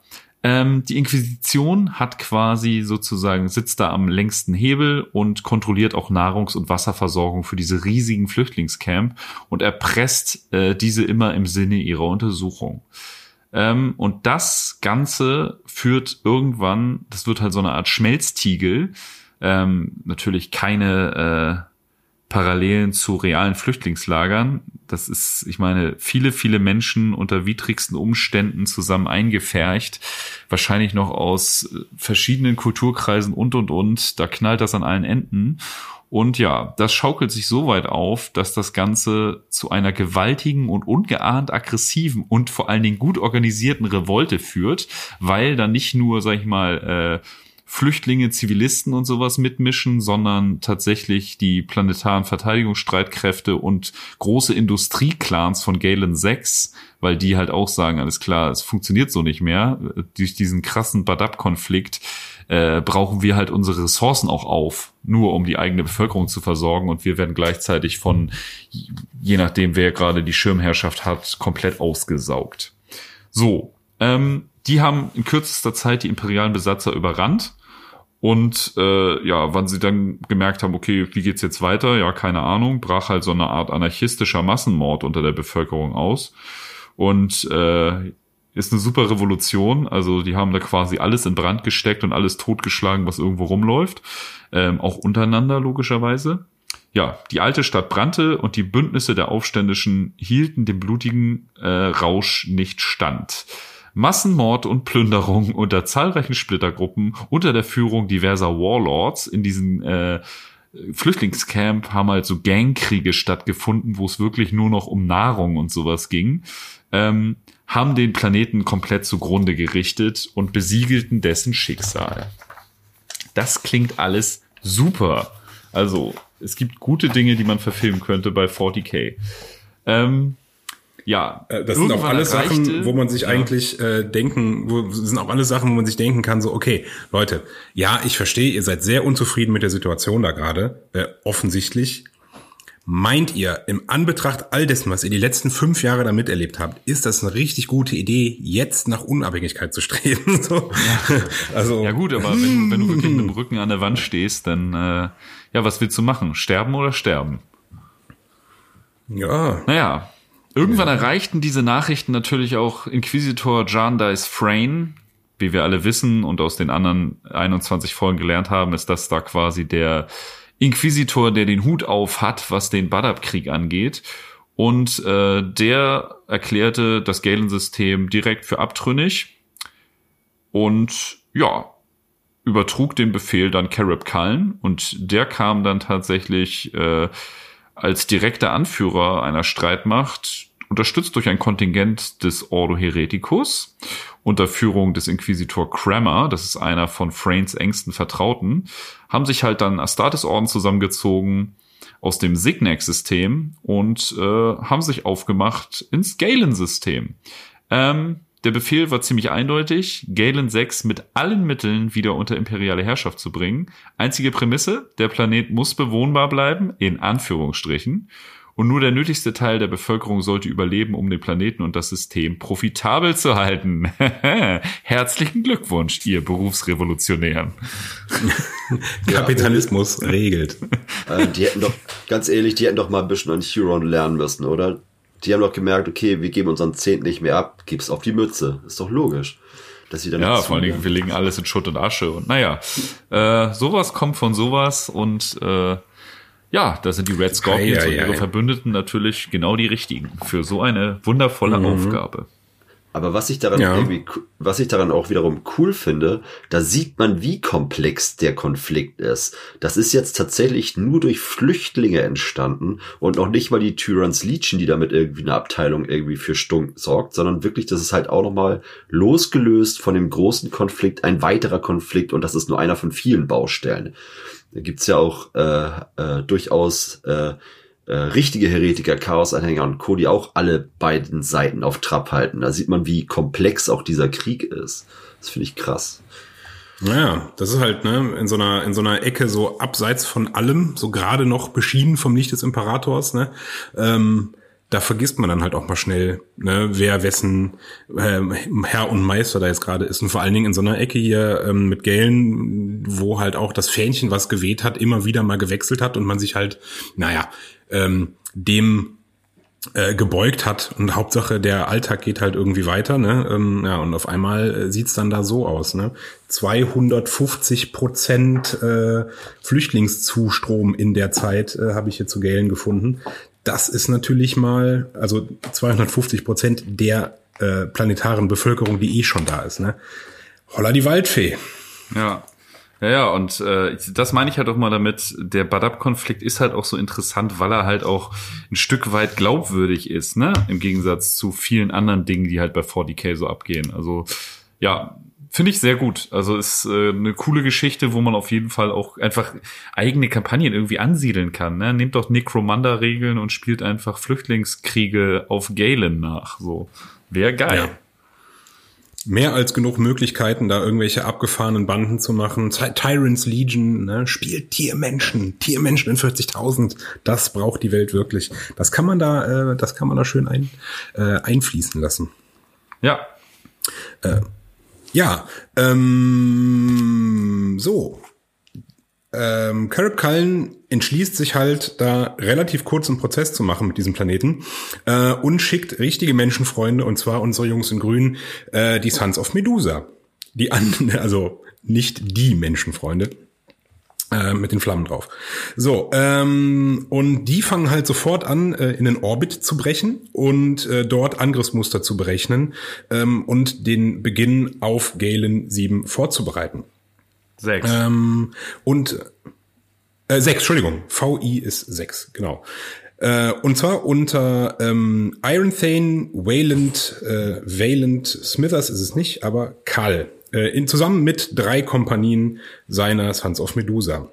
ähm, die Inquisition hat quasi sozusagen, sitzt da am längsten Hebel und kontrolliert auch Nahrungs- und Wasserversorgung für diese riesigen Flüchtlingscamp und erpresst äh, diese immer im Sinne ihrer Untersuchung. Ähm, und das Ganze führt irgendwann, das wird halt so eine Art Schmelztiegel, ähm, natürlich keine äh, Parallelen zu realen Flüchtlingslagern. Das ist, ich meine, viele, viele Menschen unter widrigsten Umständen zusammen eingefärcht, wahrscheinlich noch aus äh, verschiedenen Kulturkreisen und, und, und. Da knallt das an allen Enden. Und ja, das schaukelt sich so weit auf, dass das Ganze zu einer gewaltigen und ungeahnt aggressiven und vor allen Dingen gut organisierten Revolte führt, weil da nicht nur, sag ich mal, äh, Flüchtlinge, Zivilisten und sowas mitmischen, sondern tatsächlich die planetaren Verteidigungsstreitkräfte und große Industrieclans von Galen 6, weil die halt auch sagen, alles klar, es funktioniert so nicht mehr. Durch diesen krassen Badab-Konflikt äh, brauchen wir halt unsere Ressourcen auch auf, nur um die eigene Bevölkerung zu versorgen und wir werden gleichzeitig von, je nachdem wer gerade die Schirmherrschaft hat, komplett ausgesaugt. So, ähm, die haben in kürzester Zeit die imperialen Besatzer überrannt und äh, ja, wann sie dann gemerkt haben, okay, wie geht's jetzt weiter? Ja, keine Ahnung, brach halt so eine Art anarchistischer Massenmord unter der Bevölkerung aus. Und äh, ist eine super Revolution. Also die haben da quasi alles in Brand gesteckt und alles totgeschlagen, was irgendwo rumläuft. Ähm, auch untereinander logischerweise. Ja, die alte Stadt brannte und die Bündnisse der Aufständischen hielten dem blutigen äh, Rausch nicht stand. Massenmord und Plünderung unter zahlreichen Splittergruppen unter der Führung diverser Warlords in diesen äh, Flüchtlingscamp haben halt so Gangkriege stattgefunden, wo es wirklich nur noch um Nahrung und sowas ging, ähm, haben den Planeten komplett zugrunde gerichtet und besiegelten dessen Schicksal. Das klingt alles super. Also, es gibt gute Dinge, die man verfilmen könnte bei 40k. Ähm, ja, Äh, Das sind auch alles erreichte- Sachen, wo man sich Ja. eigentlich äh, denken, wo sind auch alles Sachen, wo man sich denken kann, so, okay, Leute, ja, ich verstehe, ihr seid sehr unzufrieden mit der Situation da gerade, äh, offensichtlich. Meint ihr, im Anbetracht all dessen, was ihr die letzten fünf Jahre da miterlebt habt, ist das eine richtig gute Idee, jetzt nach Unabhängigkeit zu streben? so? Also, Ja gut, aber wenn, du- wenn du wirklich mit dem Rücken an der Wand stehst, dann äh, ja, was willst du machen? Sterben oder sterben? ja, Naja, irgendwann erreichten diese Nachrichten natürlich auch Inquisitor Jarndyce Frayne. Wie wir alle wissen und aus den anderen 21 Folgen gelernt haben, ist das da quasi der Inquisitor, der den Hut auf hat, was den Badab-Krieg angeht. Und äh, der erklärte das Galen-System direkt für abtrünnig und ja, übertrug den Befehl dann Carib Cullen und der kam dann tatsächlich äh, als direkter Anführer einer Streitmacht, unterstützt durch ein Kontingent des Ordo Hereticus, unter Führung des Inquisitor Crammer, das ist einer von Frains engsten Vertrauten, haben sich halt dann Astartes-Orden zusammengezogen aus dem Signac-System und äh, haben sich aufgemacht ins Galen-System. Ähm, der Befehl war ziemlich eindeutig, Galen 6 mit allen Mitteln wieder unter imperiale Herrschaft zu bringen. Einzige Prämisse, der Planet muss bewohnbar bleiben, in Anführungsstrichen. Und nur der nötigste Teil der Bevölkerung sollte überleben, um den Planeten und das System profitabel zu halten. Herzlichen Glückwunsch, ihr Berufsrevolutionären. Kapitalismus regelt. Äh, die hätten doch, ganz ehrlich, die hätten doch mal ein bisschen an Huron lernen müssen, oder? Die haben doch gemerkt, okay, wir geben unseren Zehnt nicht mehr ab, gib's auf die Mütze. Ist doch logisch. Dass sie dann Ja, vor allen Dingen, wir legen alles in Schutt und Asche. Und naja, äh, sowas kommt von sowas und äh, ja, da sind die Red Scorpions Ei, ei, und ihre. Verbündeten natürlich genau die richtigen für so eine wundervolle Aufgabe. Aber was ich daran Ja. irgendwie, was ich daran auch wiederum cool finde, da sieht man, wie komplex der Konflikt ist. Das ist jetzt tatsächlich nur durch Flüchtlinge entstanden und noch nicht mal die Tyrants Legion, die damit irgendwie eine Abteilung irgendwie für Stunk sorgt, sondern wirklich, das ist halt auch nochmal losgelöst von dem großen Konflikt, ein weiterer Konflikt und das ist nur einer von vielen Baustellen. Da gibt's ja auch äh, äh, durchaus äh, äh, richtige Heretiker, Chaos-Anhänger und Co., die auch alle beiden Seiten auf Trab halten. Da sieht man, wie komplex auch dieser Krieg ist. Das finde ich krass. Naja, das ist halt ne, in so einer in so einer Ecke so abseits von allem, so gerade noch beschieden vom Licht des Imperators. Ne, ähm, da vergisst man dann halt auch mal schnell, ne, wer wessen ähm, Herr und Meister da jetzt gerade ist. Und vor allen Dingen in so einer Ecke hier ähm, mit Galen, wo halt auch das Fähnchen, was geweht hat, immer wieder mal gewechselt hat und man sich halt, naja, ähm, dem äh, gebeugt hat und Hauptsache der Alltag geht halt irgendwie weiter, ne? Ähm, ja, und auf einmal äh, sieht's dann da so aus, ne? 250 Prozent äh, Flüchtlingszustrom in der Zeit äh, habe ich hier zu Galen gefunden. Das ist natürlich mal, also 250 Prozent der äh, planetaren Bevölkerung, die eh schon da ist, ne? Holla die Waldfee. Ja. Ja, ja, und äh, das meine ich halt auch mal damit, der Badab-Konflikt ist halt auch so interessant, weil er halt auch ein Stück weit glaubwürdig ist, ne? Im Gegensatz zu vielen anderen Dingen, die halt bei 40k so abgehen. Also, ja, finde ich sehr gut. Also ist äh, eine coole Geschichte, wo man auf jeden Fall auch einfach eigene Kampagnen irgendwie ansiedeln kann. Ne? Nehmt doch Necromunda-Regeln und spielt einfach Flüchtlingskriege auf Galen nach. So. Wäre geil. Ja. Mehr als genug Möglichkeiten, da irgendwelche abgefahrenen Banden zu machen. Ty- Tyrants Legion, ne? spielt Tiermenschen, Tiermenschen in 40.000. Das braucht die Welt wirklich. Das kann man da, äh, das kann man da schön ein, äh, einfließen lassen. ja. Ja, ähm, so. Ähm, Carib Cullen entschließt sich halt, da relativ kurzen Prozess zu machen mit diesem Planeten äh, und schickt richtige Menschenfreunde, und zwar unsere Jungs in Grün, äh, die Sons of Medusa. Die an, also nicht die Menschenfreunde, äh, mit den Flammen drauf. So, ähm, und die fangen halt sofort an, äh, in den Orbit zu brechen und äh, dort Angriffsmuster zu berechnen ähm, und den Beginn auf Galen 7 vorzubereiten. Sechs. Ähm, und Äh, sechs, Entschuldigung. VI ist sechs, genau. Äh, und zwar unter ähm, Iron Thane, Wayland, äh, Wayland Smithers ist es nicht, aber Karl. Äh, in, zusammen mit drei Kompanien seiner Sons of Medusa.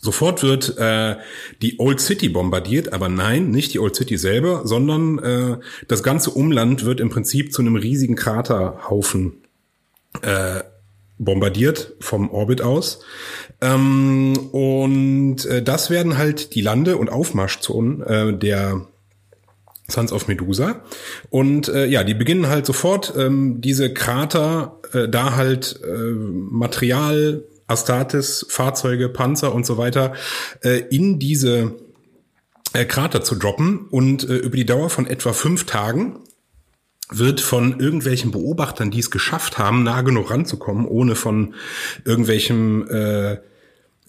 Sofort wird äh, die Old City bombardiert, aber nein, nicht die Old City selber, sondern äh, das ganze Umland wird im Prinzip zu einem riesigen Kraterhaufen äh, bombardiert vom Orbit aus. Ähm, und äh, das werden halt die Lande- und Aufmarschzonen äh, der Sons of Medusa. Und äh, ja, die beginnen halt sofort ähm, diese Krater, äh, da halt äh, Material, Astartes, Fahrzeuge, Panzer und so weiter äh, in diese äh, Krater zu droppen. Und äh, über die Dauer von etwa fünf Tagen wird von irgendwelchen Beobachtern, die es geschafft haben, nah genug ranzukommen, ohne von irgendwelchem äh,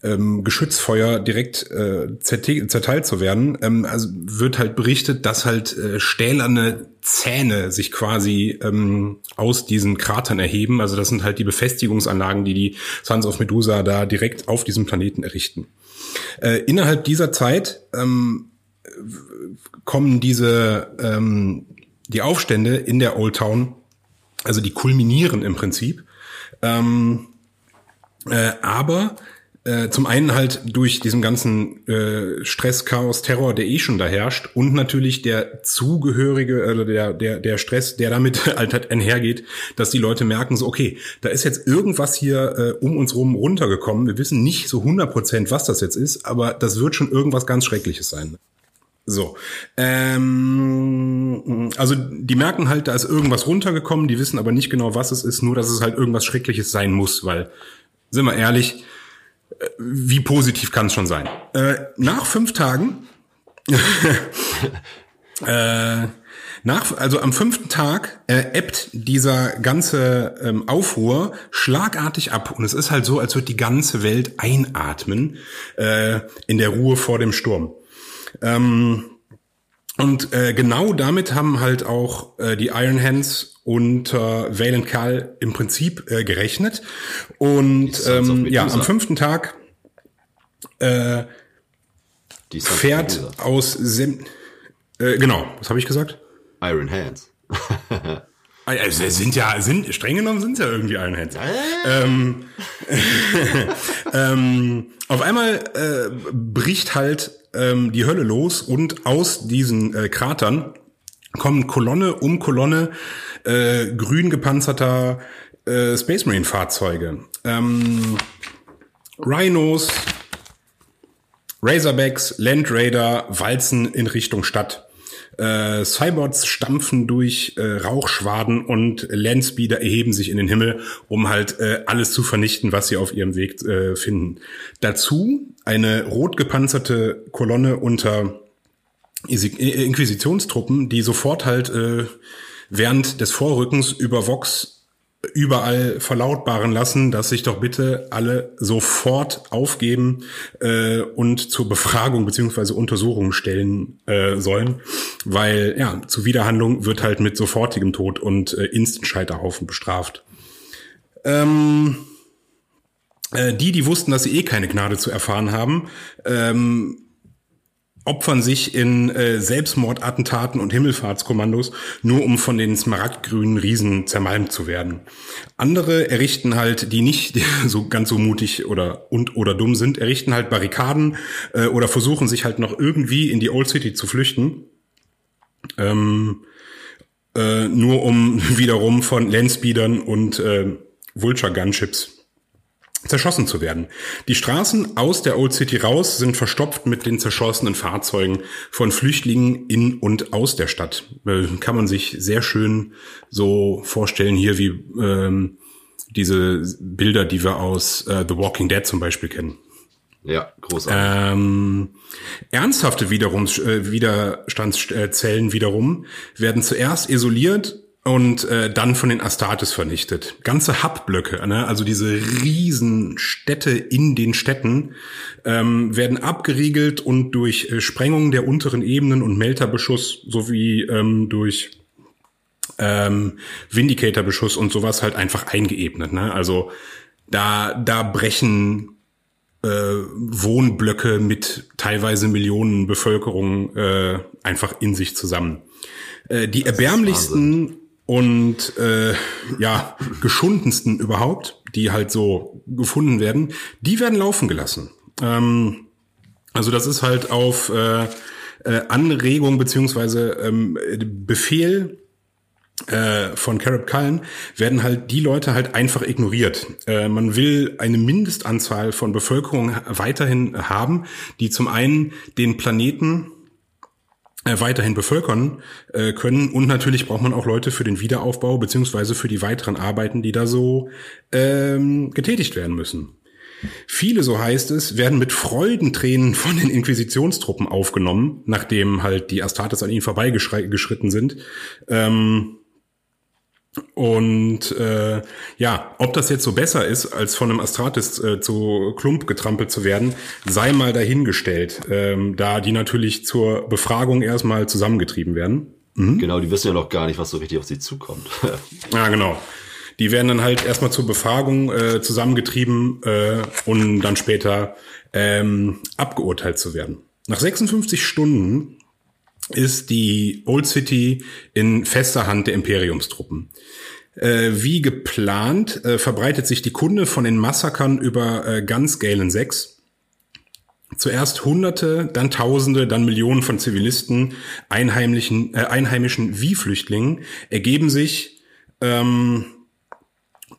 ähm, Geschützfeuer direkt äh, zerteilt zu werden, ähm, also wird halt berichtet, dass halt äh, stählerne Zähne sich quasi ähm, aus diesen Kratern erheben. Also das sind halt die Befestigungsanlagen, die die Sons of Medusa da direkt auf diesem Planeten errichten. Äh, innerhalb dieser Zeit ähm, kommen diese ähm, die Aufstände in der Old Town, also die kulminieren im Prinzip. Ähm, äh, aber äh, zum einen halt durch diesen ganzen äh, Stress, Chaos, Terror, der eh schon da herrscht und natürlich der zugehörige, also der, der, der Stress, der damit halt, halt einhergeht, dass die Leute merken so, okay, da ist jetzt irgendwas hier äh, um uns rum runtergekommen. Wir wissen nicht so 100 Prozent, was das jetzt ist, aber das wird schon irgendwas ganz Schreckliches sein. So, ähm, also die merken halt, da ist irgendwas runtergekommen, die wissen aber nicht genau, was es ist, nur dass es halt irgendwas Schreckliches sein muss, weil, sind wir ehrlich, äh, wie positiv kann es schon sein? Äh, nach fünf Tagen, äh, nach, also am fünften Tag äh, ebbt dieser ganze ähm, Aufruhr schlagartig ab und es ist halt so, als würde die ganze Welt einatmen äh, in der Ruhe vor dem Sturm. Ähm, und äh, genau damit haben halt auch äh, die Iron Hands und äh, Valen Karl im Prinzip äh, gerechnet. Und ähm, ja, am fünften Tag äh, fährt aus Sem äh, genau, was habe ich gesagt? Iron Hands. Also sind ja, sind, streng genommen sind es ja irgendwie Iron Hands. Ähm, ähm, auf einmal äh, bricht halt ähm, die Hölle los und aus diesen äh, Kratern kommen Kolonne um Kolonne äh, grün gepanzerter äh, Space Marine Fahrzeuge. Ähm, Rhinos, Razorbacks, Land Raider walzen in Richtung Stadt. Äh, Cybots stampfen durch äh, Rauchschwaden und Landspeeder erheben sich in den Himmel, um halt äh, alles zu vernichten, was sie auf ihrem Weg äh, finden. Dazu eine rot gepanzerte Kolonne unter Inquisitionstruppen, die sofort halt äh, während des Vorrückens über Vox überall verlautbaren lassen, dass sich doch bitte alle sofort aufgeben äh, und zur Befragung beziehungsweise Untersuchung stellen äh, sollen, weil ja Zuwiderhandlung wird halt mit sofortigem Tod und äh, Instant-Scheiterhaufen bestraft. Ähm, äh, die, die wussten, dass sie eh keine Gnade zu erfahren haben, ähm, opfern sich in äh, Selbstmordattentaten und Himmelfahrtskommandos, nur um von den smaragdgrünen Riesen zermalmt zu werden. Andere errichten halt, die nicht so ganz so mutig oder und oder dumm sind, errichten halt Barrikaden äh, oder versuchen sich halt noch irgendwie in die Old City zu flüchten. Ähm, äh, nur um wiederum von Landspeedern und äh, Vulture Gunships zerschossen zu werden. Die Straßen aus der Old City raus sind verstopft mit den zerschossenen Fahrzeugen von Flüchtlingen in und aus der Stadt. Äh, kann man sich sehr schön so vorstellen hier wie ähm, diese Bilder, die wir aus äh, The Walking Dead zum Beispiel kennen. Ja, großartig. Ähm, ernsthafte wiederum, äh, Widerstandszellen wiederum werden zuerst isoliert und äh, dann von den Astartes vernichtet. Ganze Hubblöcke, ne? also diese riesen Städte in den Städten ähm, werden abgeriegelt und durch äh, Sprengung der unteren Ebenen und Melterbeschuss sowie ähm, durch ähm, Vindicator-Beschuss und sowas halt einfach eingeebnet. Ne? Also da, da brechen äh, Wohnblöcke mit teilweise Millionen Bevölkerung äh, einfach in sich zusammen. Äh, die erbärmlichsten und äh, ja geschundensten überhaupt, die halt so gefunden werden, die werden laufen gelassen. Ähm, also das ist halt auf äh, äh, Anregung beziehungsweise ähm, Befehl äh, von Carib Cullen werden halt die Leute halt einfach ignoriert. Äh, man will eine Mindestanzahl von Bevölkerung weiterhin haben, die zum einen den Planeten weiterhin bevölkern äh, können und natürlich braucht man auch Leute für den Wiederaufbau beziehungsweise für die weiteren Arbeiten, die da so ähm, getätigt werden müssen. Viele, so heißt es, werden mit Freudentränen von den Inquisitionstruppen aufgenommen, nachdem halt die Astartes an ihnen vorbeigeschritten sind. Ähm, und äh, ja, ob das jetzt so besser ist, als von einem Astratis äh, zu Klump getrampelt zu werden, sei mal dahingestellt, ähm, da die natürlich zur Befragung erstmal zusammengetrieben werden. Mhm. Genau, die wissen ja noch gar nicht, was so richtig auf sie zukommt. ja, genau. Die werden dann halt erstmal zur Befragung äh, zusammengetrieben äh, und dann später ähm, abgeurteilt zu werden. Nach 56 Stunden ist die Old City in fester Hand der Imperiumstruppen. Äh, wie geplant äh, verbreitet sich die Kunde von den Massakern über äh, ganz Galen 6. Zuerst Hunderte, dann Tausende, dann Millionen von Zivilisten, einheimischen, äh, einheimischen wie Flüchtlingen ergeben sich. Ähm,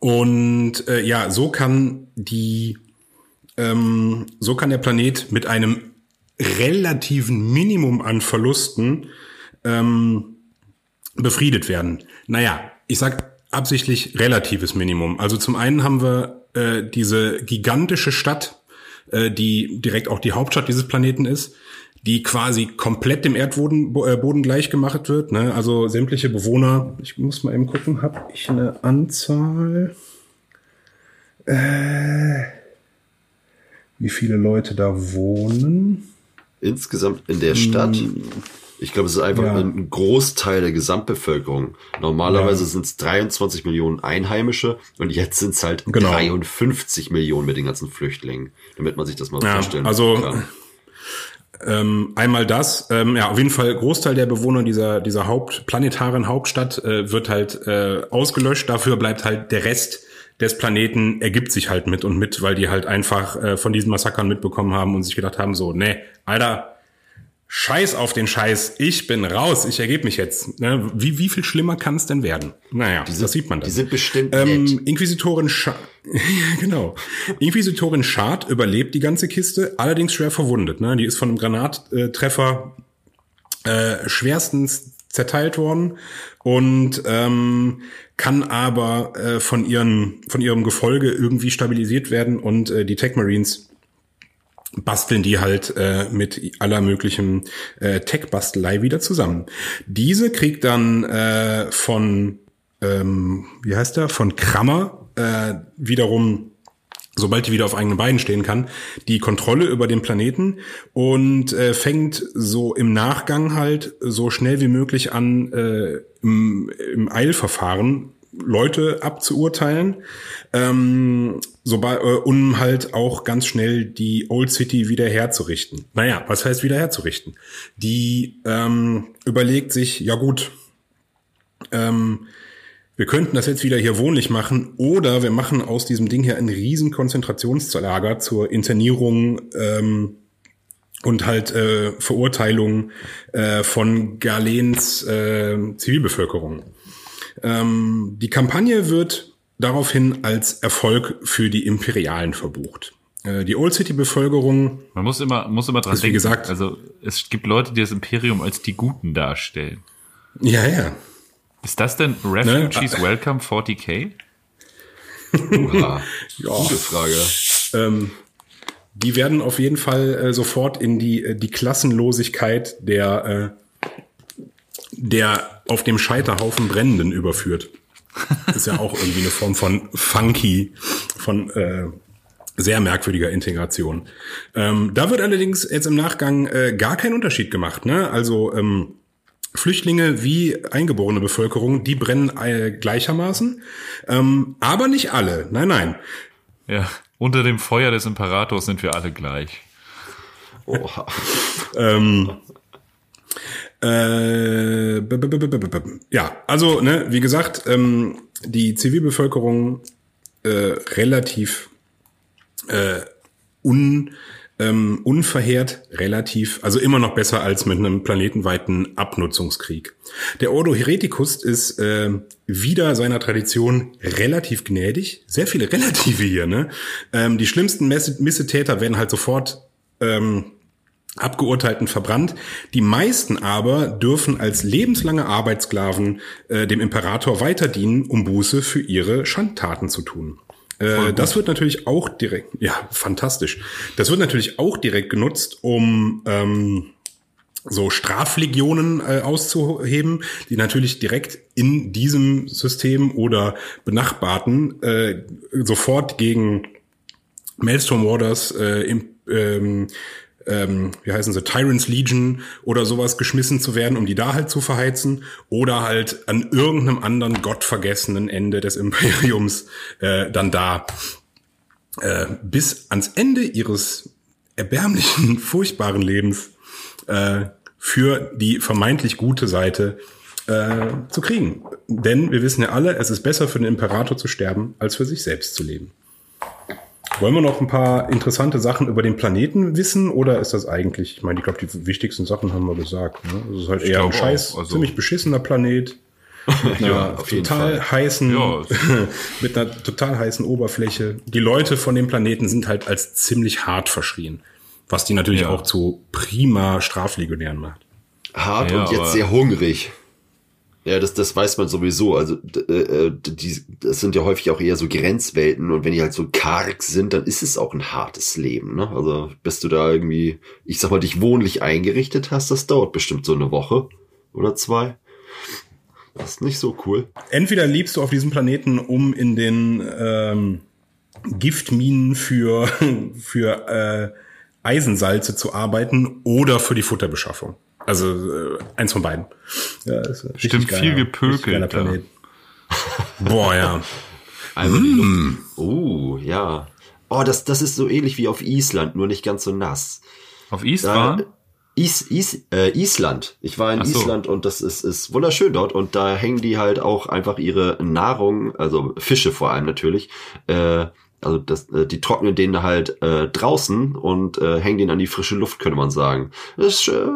und äh, ja, so kann die, ähm, so kann der Planet mit einem relativen Minimum an Verlusten ähm, befriedet werden. Naja, ich sag absichtlich relatives Minimum. Also zum einen haben wir äh, diese gigantische Stadt, äh, die direkt auch die Hauptstadt dieses Planeten ist, die quasi komplett dem Erdboden äh, Boden gleich gemacht wird. Ne? Also sämtliche Bewohner, ich muss mal eben gucken, habe ich eine Anzahl? Äh, wie viele Leute da wohnen? Insgesamt in der Stadt, hm. ich glaube, es ist einfach ja. ein Großteil der Gesamtbevölkerung. Normalerweise ja. sind es 23 Millionen Einheimische und jetzt sind es halt genau. 53 Millionen mit den ganzen Flüchtlingen, damit man sich das mal ja, vorstellen also, kann. Ähm, einmal das, ähm, ja, auf jeden Fall Großteil der Bewohner dieser dieser Haupt planetaren Hauptstadt äh, wird halt äh, ausgelöscht. Dafür bleibt halt der Rest des Planeten ergibt sich halt mit und mit, weil die halt einfach äh, von diesen Massakern mitbekommen haben und sich gedacht haben, so, nee, Alter, Scheiß auf den Scheiß, ich bin raus, ich ergebe mich jetzt. Ne? Wie, wie viel schlimmer kann es denn werden? Naja, die sind, das sieht man dann. Die sind bestimmt ähm. Inquisitorin Schad, genau. Inquisitorin Schad überlebt die ganze Kiste, allerdings schwer verwundet. Ne? Die ist von einem Granattreffer äh, schwerstens zerteilt worden und ähm, kann aber äh, von ihren von ihrem Gefolge irgendwie stabilisiert werden und äh, die Tech Marines basteln die halt äh, mit aller möglichen äh, Tech-Bastelei wieder zusammen. Diese kriegt dann äh, von ähm, wie heißt der von Krammer äh, wiederum sobald die wieder auf eigenen Beinen stehen kann, die Kontrolle über den Planeten und äh, fängt so im Nachgang halt so schnell wie möglich an, äh, im, im Eilverfahren Leute abzuurteilen, ähm, sobald, äh, um halt auch ganz schnell die Old City wieder herzurichten. Naja, was heißt wieder herzurichten? Die ähm, überlegt sich, ja gut, ähm, wir könnten das jetzt wieder hier wohnlich machen oder wir machen aus diesem Ding hier ein riesen Konzentrationslager zur Internierung ähm, und halt äh, Verurteilung äh, von Galens äh, Zivilbevölkerung. Ähm, die Kampagne wird daraufhin als Erfolg für die Imperialen verbucht. Äh, die Old City Bevölkerung. Man muss immer, muss immer dran ist, denken. Wie gesagt, also es gibt Leute, die das Imperium als die Guten darstellen. Ja, ja. Ist das denn Refugees ne? Welcome 40k? Uha, ja. Gute Frage. Ähm, die werden auf jeden Fall äh, sofort in die, äh, die Klassenlosigkeit der, äh, der auf dem Scheiterhaufen Brennenden überführt. Das ist ja auch irgendwie eine Form von funky, von äh, sehr merkwürdiger Integration. Ähm, da wird allerdings jetzt im Nachgang äh, gar kein Unterschied gemacht. Ne? Also ähm, Flüchtlinge wie eingeborene Bevölkerung, die brennen äh, gleichermaßen, ähm, aber nicht alle. Nein, nein. Ja. Unter dem Feuer des Imperators sind wir alle gleich. Oha. Ähm, äh, ja, also, ne, wie gesagt, ähm, die Zivilbevölkerung äh, relativ äh, un, ähm, unverheert, relativ, also immer noch besser als mit einem planetenweiten Abnutzungskrieg. Der Ordo Hereticus ist äh, wieder seiner Tradition relativ gnädig. Sehr viele Relative hier, ne? Ähm, die schlimmsten Missetäter werden halt sofort ähm, Abgeurteilten verbrannt. Die meisten aber dürfen als lebenslange Arbeitssklaven äh, dem Imperator weiter dienen, um Buße für ihre Schandtaten zu tun. Äh, das wird natürlich auch direkt, ja, fantastisch. Das wird natürlich auch direkt genutzt, um ähm, so Straflegionen äh, auszuheben, die natürlich direkt in diesem System oder benachbarten äh, sofort gegen Maelstrom Warders äh, im, ähm, ähm, wie heißen sie, Tyrants Legion oder sowas geschmissen zu werden, um die da halt zu verheizen oder halt an irgendeinem anderen gottvergessenen Ende des Imperiums äh, dann da äh, bis ans Ende ihres erbärmlichen, furchtbaren Lebens äh, für die vermeintlich gute Seite äh, zu kriegen. Denn wir wissen ja alle, es ist besser für den Imperator zu sterben, als für sich selbst zu leben. Wollen wir noch ein paar interessante Sachen über den Planeten wissen oder ist das eigentlich, ich meine, ich glaube, die wichtigsten Sachen haben wir gesagt. Ne? Es ist halt eher ein scheiß, also- ziemlich beschissener Planet. Mit einer Ja, total heißen, Ja. mit einer total heißen Oberfläche. Die Leute von dem Planeten sind halt als ziemlich hart verschrien. Was die natürlich Ja. auch zu prima Straflegionären macht. Hart Ja, und jetzt sehr hungrig. Ja, das, das weiß man sowieso. Also d- äh, die, das sind ja häufig auch eher so Grenzwelten und wenn die halt so karg sind, dann ist es auch ein hartes Leben. Ne? Also bis du da irgendwie, ich sag mal, dich wohnlich eingerichtet hast, das dauert bestimmt so eine Woche oder zwei. Das ist nicht so cool. Entweder lebst du auf diesem Planeten, um in den ähm, Giftminen für, für äh, Eisensalze zu arbeiten oder für die Futterbeschaffung. Also äh, eins von beiden. Ja, ist Stimmt, viel gepökelt, geiler ja. Planet. Boah, ja. Also die Luft. Oh, ja. Oh, das, das ist so ähnlich wie auf Island, nur nicht ganz so nass. Auf Da, Iswan? Is, Is, äh, Island. Ich war in so. Island und das ist, ist wunderschön dort und da hängen die halt auch einfach ihre Nahrung, also Fische vor allem natürlich, äh, also das, äh, die trocknen den halt äh, draußen und äh, hängen den an die frische Luft, könnte man sagen. Das ist äh,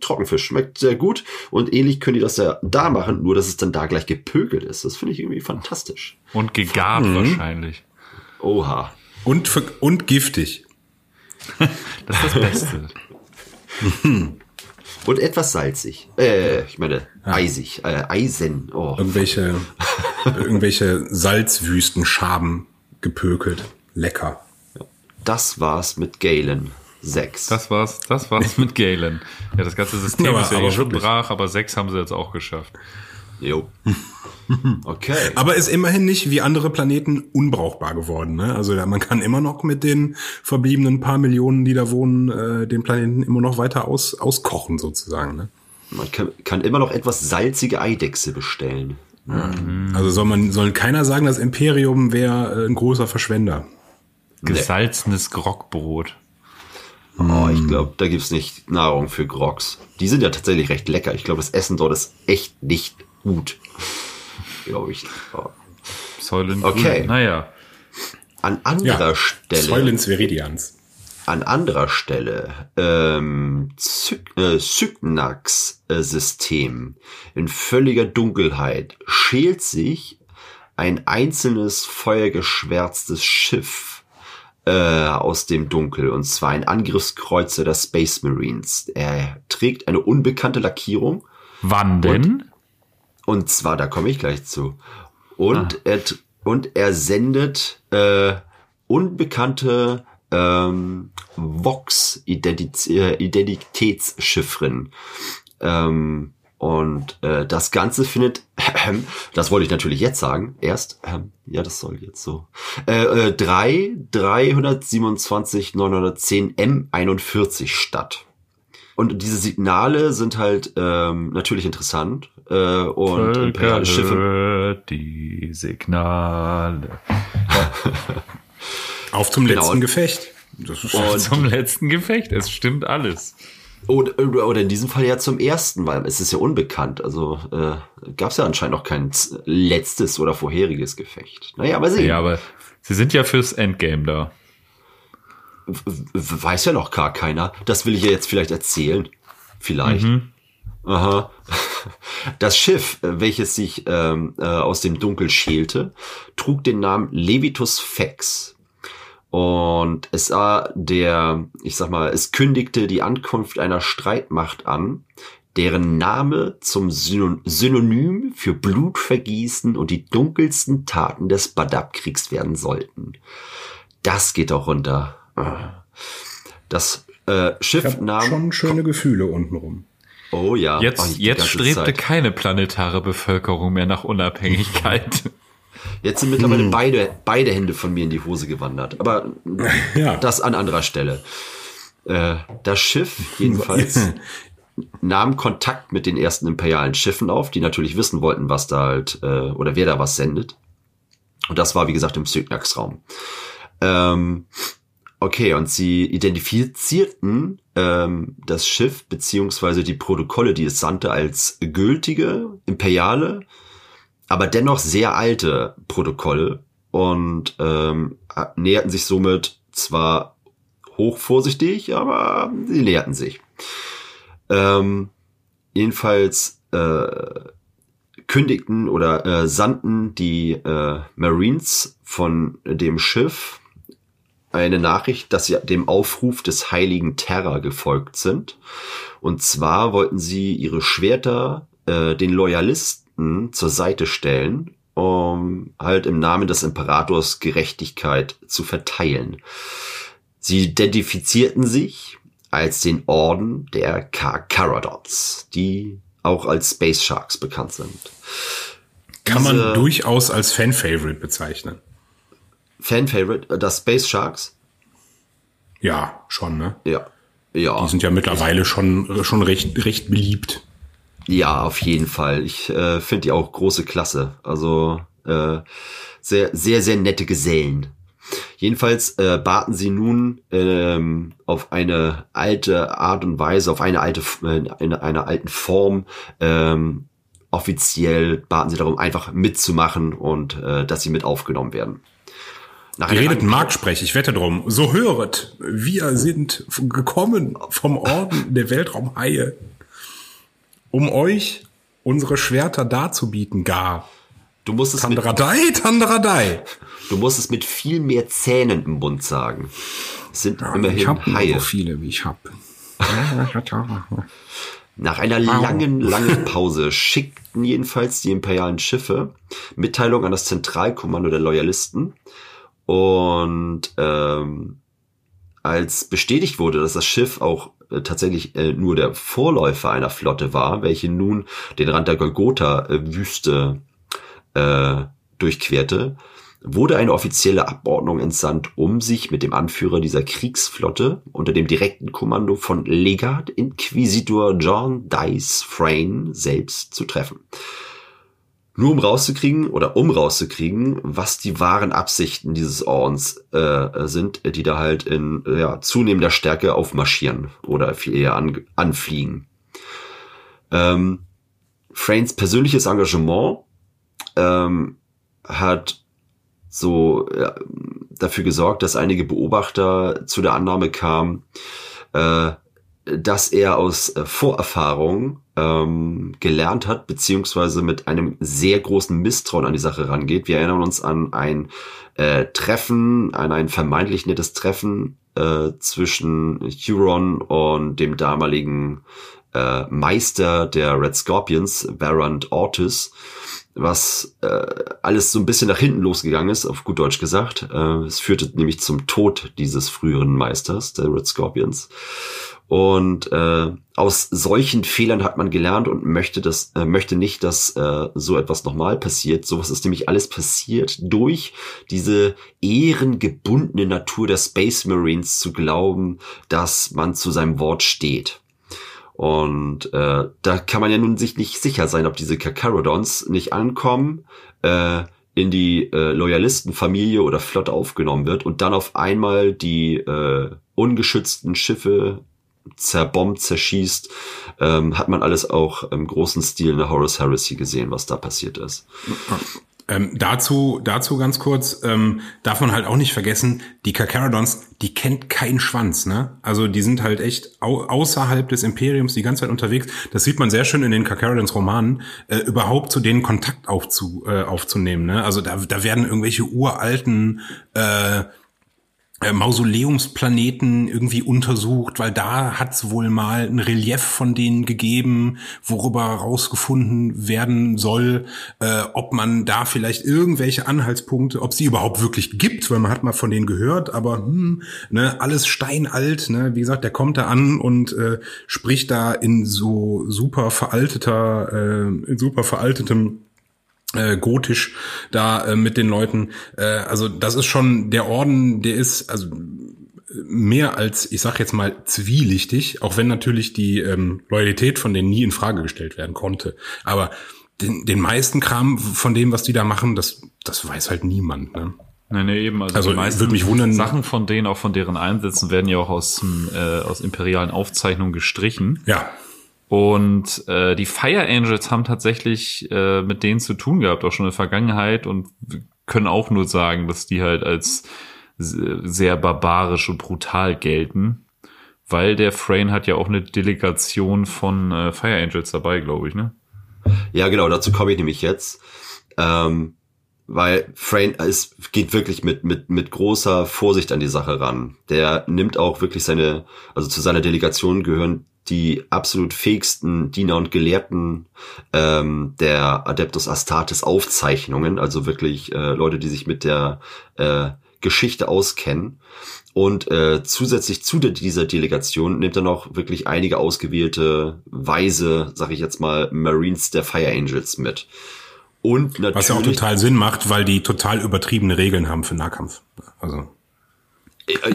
Trockenfisch, schmeckt sehr gut und ähnlich können die das ja da machen, nur dass es dann da gleich gepökelt ist. Das finde ich irgendwie fantastisch. Und gegabt Mhm. wahrscheinlich. Oha. Und, für, und giftig. Das ist das Beste. Und etwas salzig. Äh, ich meine, eisig, äh, Eisen. Oh. Irgendwelche, irgendwelche Salzwüstenschaben gepökelt. Lecker. Das war's mit Galen 6. Das war's, das war's mit Galen. Ja, das ganze System Aber- ist ja aber schon brach, aber sechs haben sie jetzt auch geschafft. Jo. Okay. Aber ist immerhin nicht wie andere Planeten unbrauchbar geworden. Ne? Also ja, man kann immer noch mit den verbliebenen paar Millionen, die da wohnen, äh, den Planeten immer noch weiter aus, auskochen sozusagen. Ne? Man kann, kann immer noch etwas salzige Eidechse bestellen. Also soll man soll keiner sagen, das Imperium wäre äh, ein großer Verschwender. Gesalzenes Grogbrot. Oh, ich glaube, da gibt's nicht Nahrung für Grogs. Die sind ja tatsächlich recht lecker. Ich glaube, das Essen dort ist echt nicht gut. Glaube ich. Oh. Säulen. Okay. Naja. An anderer Ja, Stelle. Säulens Veridians. An anderer Stelle ähm, Zyk, äh, Syknax-System in völliger Dunkelheit schält sich ein einzelnes feuergeschwärztes Schiff äh, aus dem Dunkel und zwar ein Angriffskreuzer der Space Marines. Er trägt eine unbekannte Lackierung Wann denn? und zwar, da komme ich gleich zu. Und er t- und er sendet äh, unbekannte ähm, Vox-Identitätschiffren. Ähm, und äh, das Ganze findet, das wollte ich natürlich jetzt sagen, erst, ähm, ja, das soll jetzt so, äh, äh, 3, 327, 910 M41 statt. Und diese Signale sind halt ähm, natürlich interessant äh, und imperiale Schiffe die Signale. Auf zum Genau. letzten Gefecht. Das ist Und- Zum letzten Gefecht. Es stimmt alles. Oder, oder in diesem Fall ja zum ersten, weil es ist ja unbekannt. Also äh, gab es ja anscheinend noch kein letztes oder vorheriges Gefecht. Naja, aber sehen. Ja, aber sie sind ja fürs Endgame da. Weiß ja noch gar keiner. Das will ich ja jetzt vielleicht erzählen. Vielleicht. Aha. Das Schiff, äh, welches sich ähm, äh, aus dem Dunkel schälte, trug den Namen Levitus Fex. Und es war der, ich sag mal, es kündigte die Ankunft einer Streitmacht an, deren Name zum Synon Synonym für Blutvergießen und die dunkelsten Taten des Badab-Kriegs werden sollten. Das geht auch runter. Das äh, Schiff Ich hab nahm. schon schöne Gefühle untenrum. Oh ja. Jetzt, oh, jetzt strebte Zeit. keine planetare Bevölkerung mehr nach Unabhängigkeit. Jetzt sind mittlerweile Hm. beide, beide Hände von mir in die Hose gewandert. Aber Ja. das an anderer Stelle. Äh, das Schiff jedenfalls nahm Kontakt mit den ersten imperialen Schiffen auf, die natürlich wissen wollten, was da halt, äh, oder wer da was sendet. Und das war, wie gesagt, im Sygnax-Raum. Ähm, okay, und sie identifizierten ähm, das Schiff beziehungsweise die Protokolle, die es sandte, als gültige, imperiale, aber dennoch sehr alte Protokolle und ähm, näherten sich somit zwar hoch vorsichtig, aber sie näherten sich. Ähm, jedenfalls äh, kündigten oder äh, sandten die äh, Marines von dem Schiff eine Nachricht, dass sie dem Aufruf des heiligen Terror gefolgt sind. Und zwar wollten sie ihre Schwerter äh, den Loyalisten zur Seite stellen, um halt im Namen des Imperators Gerechtigkeit zu verteilen. Sie identifizierten sich als den Orden der Karkarodons, die auch als Space Sharks bekannt sind. Kann man Diese- durchaus als Fan-Favorite bezeichnen. Fan-Favorite, äh, das Space Sharks? Ja, schon, ne? Ja. Ja. Die sind ja mittlerweile schon, schon recht, recht beliebt. Ja, auf jeden Fall. Ich äh, finde die auch große Klasse. Also äh, sehr, sehr, sehr nette Gesellen. Jedenfalls äh, baten sie nun ähm, auf eine alte Art und Weise, auf eine alte, äh, in einer alten Form, ähm, offiziell baten sie darum, einfach mitzumachen und äh, dass sie mit aufgenommen werden. Nach redet Marktsprech, ich wette drum. So höret, wir sind gekommen vom Orden der Weltraumhaie, um euch unsere Schwerter darzubieten, gar. Du musst es mit, Tandaradei, Tandaradei. du musst es mit viel mehr Zähnen im Mund sagen. Es sind immerhin Haie. viele, wie ich hab. Nach einer langen, langen Pause schickten jedenfalls die imperialen Schiffe Mitteilung an das Zentralkommando der Loyalisten. Und ähm, als bestätigt wurde, dass das Schiff auch tatsächlich äh, nur der Vorläufer einer Flotte war, welche nun den Rand der Golgotha-Wüste äh, durchquerte, wurde eine offizielle Abordnung entsandt, um sich mit dem Anführer dieser Kriegsflotte unter dem direkten Kommando von Legat Inquisitor John Dice Frayne selbst zu treffen. Nur um rauszukriegen oder um rauszukriegen, was die wahren Absichten dieses Ordens äh, sind, die da halt in ja, zunehmender Stärke aufmarschieren oder viel eher an, anfliegen. Ähm, Frains persönliches Engagement ähm, hat so ja, dafür gesorgt, dass einige Beobachter zu der Annahme kamen, äh, dass er aus äh, Vorerfahrung ähm, gelernt hat, beziehungsweise mit einem sehr großen Misstrauen an die Sache rangeht. Wir erinnern uns an ein äh, Treffen, an ein vermeintlich nettes Treffen äh, zwischen Huron und dem damaligen äh, Meister der Red Scorpions, Varant Ortiz, was äh, alles so ein bisschen nach hinten losgegangen ist, auf gut Deutsch gesagt. Äh, es führte nämlich zum Tod dieses früheren Meisters, der Red Scorpions. Und äh, aus solchen Fehlern hat man gelernt und möchte das äh, möchte nicht, dass äh, so etwas nochmal passiert. Sowas ist nämlich alles passiert durch diese ehrengebundene Natur der Space Marines zu glauben, dass man zu seinem Wort steht. Und äh, da kann man ja nun sich nicht sicher sein, ob diese Kakarodons nicht ankommen, äh, in die äh, Loyalistenfamilie oder Flotte aufgenommen wird und dann auf einmal die äh, ungeschützten Schiffe zerbombt, zerschießt, ähm, hat man alles auch im großen Stil in der Horus Heresy gesehen, was da passiert ist. Ähm, dazu, dazu ganz kurz, ähm, darf man halt auch nicht vergessen, die Kakaradons, die kennt keinen Schwanz, ne? Also die sind halt echt au außerhalb des Imperiums die ganze Zeit unterwegs. Das sieht man sehr schön in den Kakaradons Romanen, äh, überhaupt zu denen Kontakt aufzu, äh, aufzunehmen, ne? Also da, da werden irgendwelche uralten äh, Mausoleumsplaneten irgendwie untersucht, weil da hat es wohl mal ein Relief von denen gegeben, worüber rausgefunden werden soll, äh, ob man da vielleicht irgendwelche Anhaltspunkte, ob sie überhaupt wirklich gibt, weil man hat mal von denen gehört, aber hm, ne, alles steinalt, ne, wie gesagt, der kommt da an und äh, spricht da in so super veralteter, äh, in super veraltetem äh, gotisch da äh, mit den Leuten. Äh, also das ist schon der Orden, der ist also mehr als, ich sag jetzt mal, zwielichtig, auch wenn natürlich die ähm, Loyalität von denen nie in Frage gestellt werden konnte. Aber den, den meisten Kram von dem, was die da machen, das, das weiß halt niemand. Ne? Nee, nee, eben. Also, Also, die meisten würde mich wundern- Sachen von denen, auch von deren Einsätzen, werden ja auch aus, äh, aus imperialen Aufzeichnungen gestrichen. Ja, Und äh, die Fire Angels haben tatsächlich äh, mit denen zu tun gehabt, auch schon in der Vergangenheit und können auch nur sagen, dass die halt als se- sehr barbarisch und brutal gelten. Weil der Frayne hat ja auch eine Delegation von äh, Fire Angels dabei, glaube ich, ne? Ja, genau, dazu komme ich nämlich jetzt. Ähm, weil Frayne es geht wirklich mit, mit, mit großer Vorsicht an die Sache ran. Der nimmt auch wirklich seine, also zu seiner Delegation gehören die absolut fähigsten Diener und Gelehrten ähm, der Adeptus Astartes Aufzeichnungen, also wirklich äh, Leute, die sich mit der äh, Geschichte auskennen. Und äh, zusätzlich zu der, dieser Delegation nimmt er noch wirklich einige ausgewählte weise, sag ich jetzt mal, Marines der Fire Angels mit. Und natürlich, was ja auch total Sinn macht, weil die total übertriebene Regeln haben für Nahkampf. Also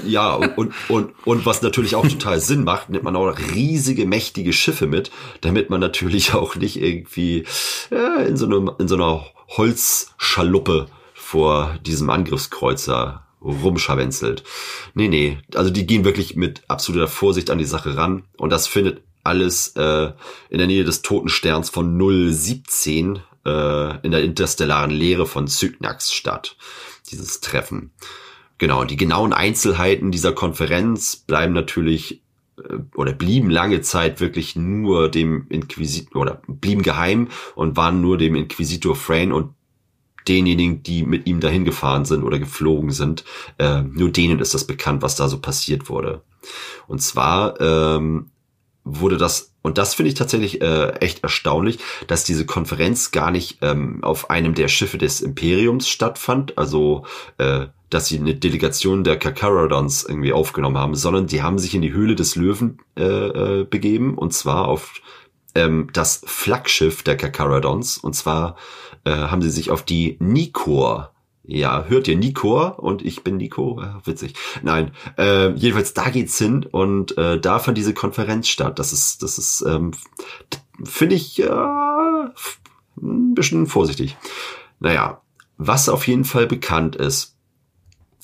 Ja, und, und, und, was natürlich auch total Sinn macht, nimmt man auch riesige, mächtige Schiffe mit, damit man natürlich auch nicht irgendwie äh, in, so einem, in so einer Holzschaluppe vor diesem Angriffskreuzer rumscharwenzelt. Nee, nee, also die gehen wirklich mit absoluter Vorsicht an die Sache ran und das findet alles äh, in der Nähe des Totensterns von 017 äh, in der interstellaren Leere von Cygnax statt, dieses Treffen. Genau, die genauen Einzelheiten dieser Konferenz bleiben natürlich äh, oder blieben lange Zeit wirklich nur dem Inquisitor oder blieben geheim und waren nur dem Inquisitor Frayne und denjenigen, die mit ihm dahin gefahren sind oder geflogen sind, äh, nur denen ist das bekannt, was da so passiert wurde. Und zwar ähm, wurde das, und das finde ich tatsächlich äh, echt erstaunlich, dass diese Konferenz gar nicht ähm, auf einem der Schiffe des Imperiums stattfand, also äh, dass sie eine Delegation der Kakaradons irgendwie aufgenommen haben, sondern die haben sich in die Höhle des Löwen äh, äh, begeben, und zwar auf ähm, das Flaggschiff der Kakaradons, und zwar äh, haben sie sich auf die Nikor ja, hört ihr Nikor und ich bin Nico, ja, witzig. Nein, äh, jedenfalls da geht's hin und äh, da fand diese Konferenz statt. Das ist, das ist, ähm, finde ich äh, ein bisschen vorsichtig. Naja, was auf jeden Fall bekannt ist,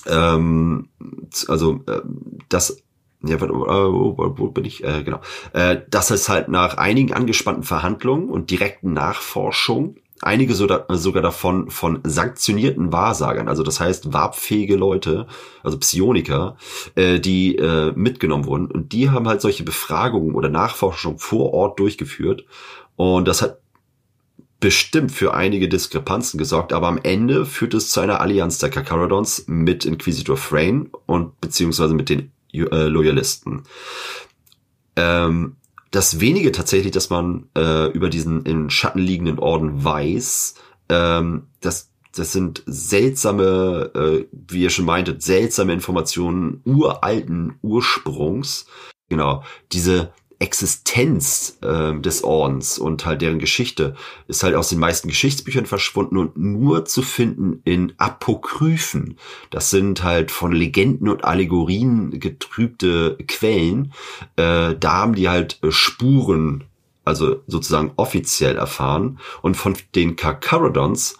ähm, also äh, das ja, äh, wo, wo, wo bin ich? Äh, genau. Äh, dass es halt nach einigen angespannten Verhandlungen und direkten Nachforschung einige so da, sogar davon von sanktionierten Wahrsagern, also das heißt warbfähige Leute, also Psioniker, äh, die äh, mitgenommen wurden und die haben halt solche Befragungen oder Nachforschung vor Ort durchgeführt und das hat bestimmt für einige Diskrepanzen gesorgt, aber am Ende führt es zu einer Allianz der Kakaradons mit Inquisitor Frayne und beziehungsweise mit den äh, Loyalisten. Ähm, das wenige tatsächlich, dass man äh, über diesen in Schatten liegenden Orden weiß, ähm, das, das sind seltsame, äh, wie ihr schon meintet, seltsame Informationen uralten Ursprungs. Genau, diese Existenz äh, des Ordens und halt deren Geschichte ist halt aus den meisten Geschichtsbüchern verschwunden und nur zu finden in Apokryphen. Das sind halt von Legenden und Allegorien getrübte Quellen. Äh, da haben die halt äh, Spuren, also sozusagen offiziell erfahren. Und von den Kakaradons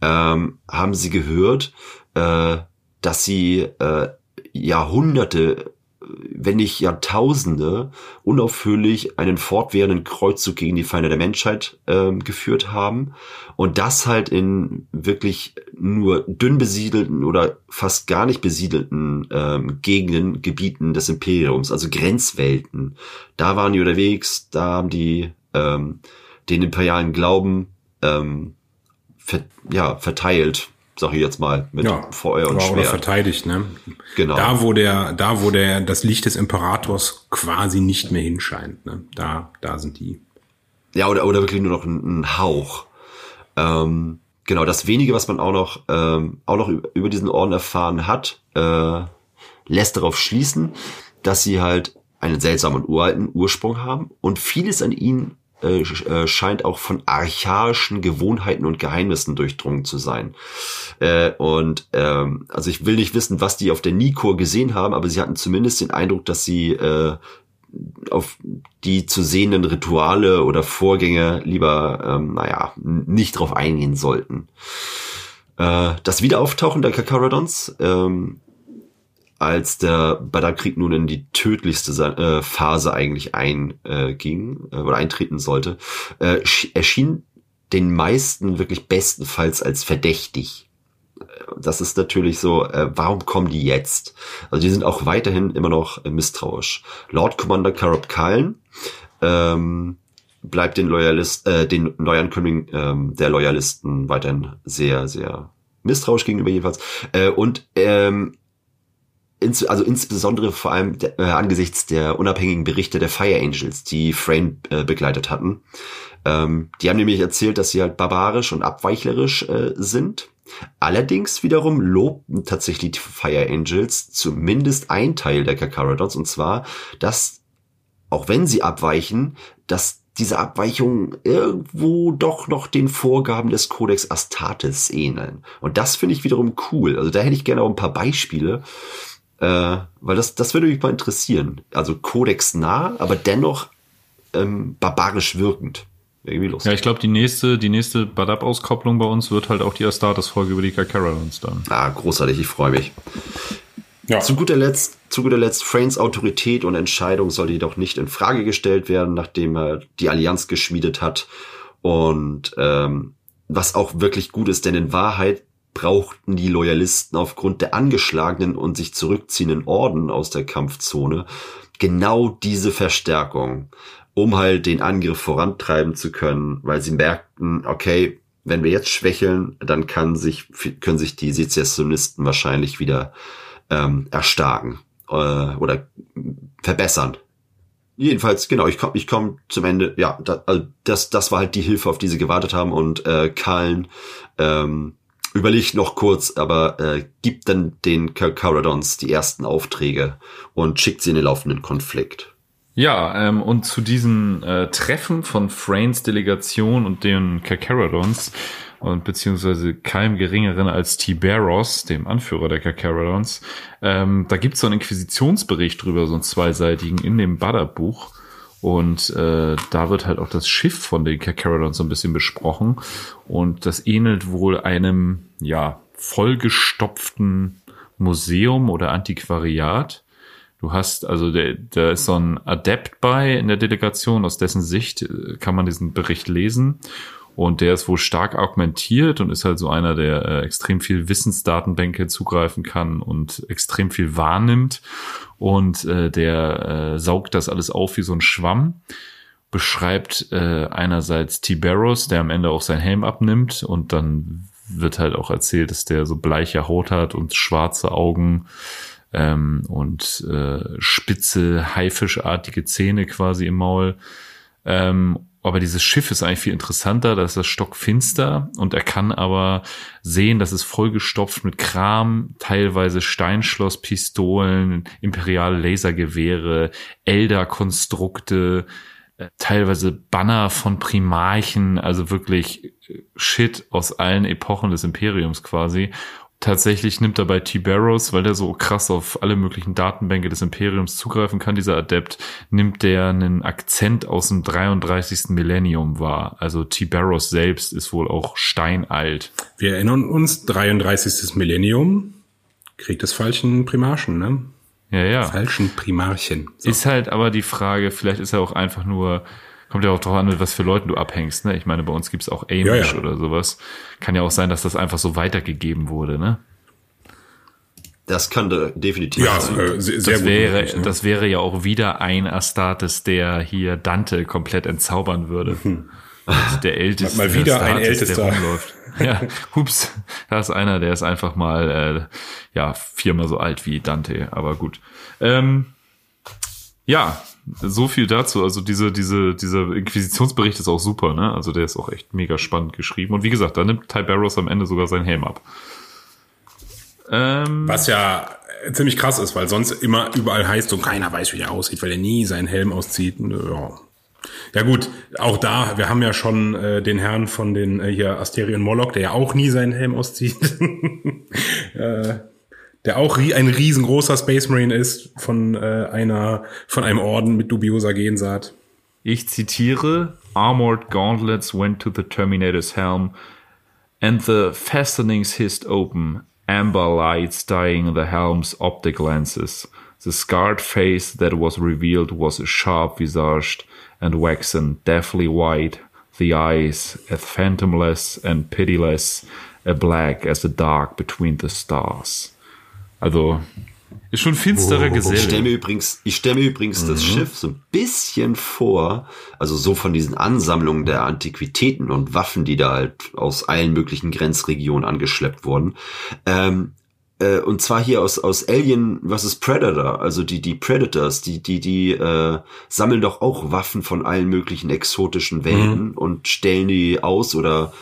ähm, haben sie gehört, äh, dass sie äh, Jahrhunderte, wenn nicht Jahrtausende, unaufhörlich einen fortwährenden Kreuzzug gegen die Feinde der Menschheit ähm, geführt haben. Und das halt in wirklich nur dünn besiedelten oder fast gar nicht besiedelten ähm, Gegenden, Gebieten des Imperiums, also Grenzwelten. Da waren die unterwegs, da haben die ähm, den imperialen Glauben ähm, ver ja, verteilt, sag ich jetzt mal, mit Ja, Feuer und oder, oder Schwert. verteidigt, ne? Genau. Da, wo der, da, wo der, das Licht des Imperators quasi nicht mehr hinscheint, ne? Da, da sind die. Ja, oder, oder wirklich nur noch ein, ein Hauch. Ähm, genau, das wenige, was man auch noch, ähm, auch noch über, über diesen Orden erfahren hat, äh, lässt darauf schließen, dass sie halt einen seltsamen uralten Ursprung haben und vieles an ihnen äh, äh, scheint auch von archaischen Gewohnheiten und Geheimnissen durchdrungen zu sein. Äh, und ähm, also ich will nicht wissen, was die auf der Nikor gesehen haben, aber sie hatten zumindest den Eindruck, dass sie äh, auf die zu sehenden Rituale oder Vorgänge lieber, ähm, naja, nicht drauf eingehen sollten. Äh, das Wiederauftauchen der Kakarodons, ähm, als der Badar-Krieg nun in die tödlichste äh, Phase eigentlich einging äh, oder eintreten sollte, äh, sch- erschien den meisten wirklich bestenfalls als verdächtig. Das ist natürlich so, warum kommen die jetzt? Also die sind auch weiterhin immer noch misstrauisch. Lord Commander Karab Kallen ähm, bleibt den Loyalist, äh, den Neuankömmlingen ähm, der Loyalisten weiterhin sehr, sehr misstrauisch gegenüber jedenfalls. Äh, und ähm, ins, also insbesondere vor allem der, äh, angesichts der unabhängigen Berichte der Fire Angels, die Frame äh, begleitet hatten. Ähm, die haben nämlich erzählt, dass sie halt barbarisch und abweichlerisch äh, sind. Allerdings wiederum lobten tatsächlich die Fire Angels zumindest ein Teil der Kakarodons und zwar, dass auch wenn sie abweichen, dass diese Abweichungen irgendwo doch noch den Vorgaben des Codex Astartes ähneln. Und das finde ich wiederum cool. Also da hätte ich gerne auch ein paar Beispiele, äh, weil das, das würde mich mal interessieren. Also Codex nah, aber dennoch ähm, barbarisch wirkend. Irgendwie lustig. Ja, ich glaube, die nächste, die nächste Badab-Auskopplung bei uns wird halt auch die Astartes-Folge über die Kakarons dann. Ah, großartig, ich freue mich. Ja. Zu guter Letzt, zu guter Letzt, Frains Autorität und Entscheidung soll jedoch nicht in Frage gestellt werden, nachdem er die Allianz geschmiedet hat. Und ähm, was auch wirklich gut ist, denn in Wahrheit brauchten die Loyalisten aufgrund der angeschlagenen und sich zurückziehenden Orden aus der Kampfzone genau diese Verstärkung, um halt den Angriff vorantreiben zu können, weil sie merkten, okay, wenn wir jetzt schwächeln, dann kann sich, können sich die Sezessionisten wahrscheinlich wieder ähm, erstarken äh, oder verbessern. Jedenfalls, genau, ich komme ich komm zum Ende. Ja, da, also das, das war halt die Hilfe, auf die sie gewartet haben. Und äh, Kallen ähm, überlegt noch kurz, aber äh, gibt dann den Caradons die ersten Aufträge und schickt sie in den laufenden Konflikt. Ja, ähm, und zu diesen äh, Treffen von Frains Delegation und den Kakaradons und beziehungsweise keinem geringeren als Tiberos, dem Anführer der Kakaradons, ähm, da gibt's so einen Inquisitionsbericht drüber, so einen zweiseitigen in dem Badab-Buch. Und äh, da wird halt auch das Schiff von den Kakaradons so ein bisschen besprochen. Und das ähnelt wohl einem, ja, vollgestopften Museum oder Antiquariat. Du hast, also der, da ist so ein Adept bei in der Delegation, aus dessen Sicht äh, kann man diesen Bericht lesen. Und der ist wohl stark augmentiert und ist halt so einer, der äh, extrem viel Wissensdatenbänke zugreifen kann und extrem viel wahrnimmt. Und äh, der äh, saugt das alles auf wie so ein Schwamm. Beschreibt äh, einerseits Tiberos, der am Ende auch sein Helm abnimmt und dann wird halt auch erzählt, dass der so bleiche Haut hat und schwarze Augen ähm, und äh, spitze, haifischartige Zähne quasi im Maul. Ähm, aber dieses Schiff ist eigentlich viel interessanter, da ist das stockfinster und er kann aber sehen, dass es vollgestopft mit Kram, teilweise Steinschlosspistolen, imperiale Lasergewehre, Elder-Konstrukte, äh, teilweise Banner von Primarchen, also wirklich Shit aus allen Epochen des Imperiums quasi. Tatsächlich nimmt er bei T-Barrows, weil der so krass auf alle möglichen Datenbänke des Imperiums zugreifen kann, dieser Adept, nimmt der einen Akzent aus dem 33. Millennium wahr. Also T-Barrows selbst ist wohl auch steinalt. Wir erinnern uns, 33. Millennium, Krieg des falschen Primarchen, ne? Ja, ja. Falschen Primarchen. So. Ist halt aber die Frage, vielleicht ist er auch einfach nur, kommt ja auch drauf an, mit was für Leuten du abhängst, ne? Ich meine, bei uns gibt's auch Amish Ja, ja. oder sowas. Kann ja auch sein, dass das einfach so weitergegeben wurde, ne? Das kann da definitiv ja, sein. äh, sehr, sehr Das gut wäre, möglich, ne? das wäre ja auch wieder ein Astartes, der hier Dante komplett entzaubern würde. Also der älteste. Mal wieder ein Astartes, Ältester. Der rumläuft. Ja, hups, da ist einer, der ist einfach mal, äh, ja, viermal so alt wie Dante, aber gut. Ähm, ja, so viel dazu. Also diese, diese, dieser Inquisitionsbericht ist auch super, ne? Also der ist auch echt mega spannend geschrieben. Und wie gesagt, da nimmt Ty am Ende sogar seinen Helm ab. Ähm, Was ja ziemlich krass ist, weil sonst immer überall heißt und keiner weiß, wie der aussieht, weil er nie seinen Helm auszieht. Ja. Ja gut, auch da, wir haben ja schon äh, den Herrn von den äh, hier Asterion Moloch, der ja auch nie seinen Helm auszieht. äh, der auch ein riesengroßer Space Marine ist von äh, einer von einem Orden mit dubioser Gensaat. Ich zitiere, Armored gauntlets went to the Terminator's helm, and the fastenings hissed open, amber lights dyeing the helm's optic lenses. The scarred face that was revealed was sharp visaged and waxen, deathly white, the eyes as phantomless and pitiless, a black as the dark between the stars. Also, ist schon finsterer Ich stelle Geselle. mir übrigens, ich stelle mir übrigens das Schiff so ein bisschen vor, also so von diesen Ansammlungen der Antiquitäten und Waffen, die da halt aus allen möglichen Grenzregionen angeschleppt wurden. Ähm, äh, und zwar hier aus, aus Alien vs. Predator, also die, die Predators, die, die, die äh, sammeln doch auch Waffen von allen möglichen exotischen Welten und stellen die aus oder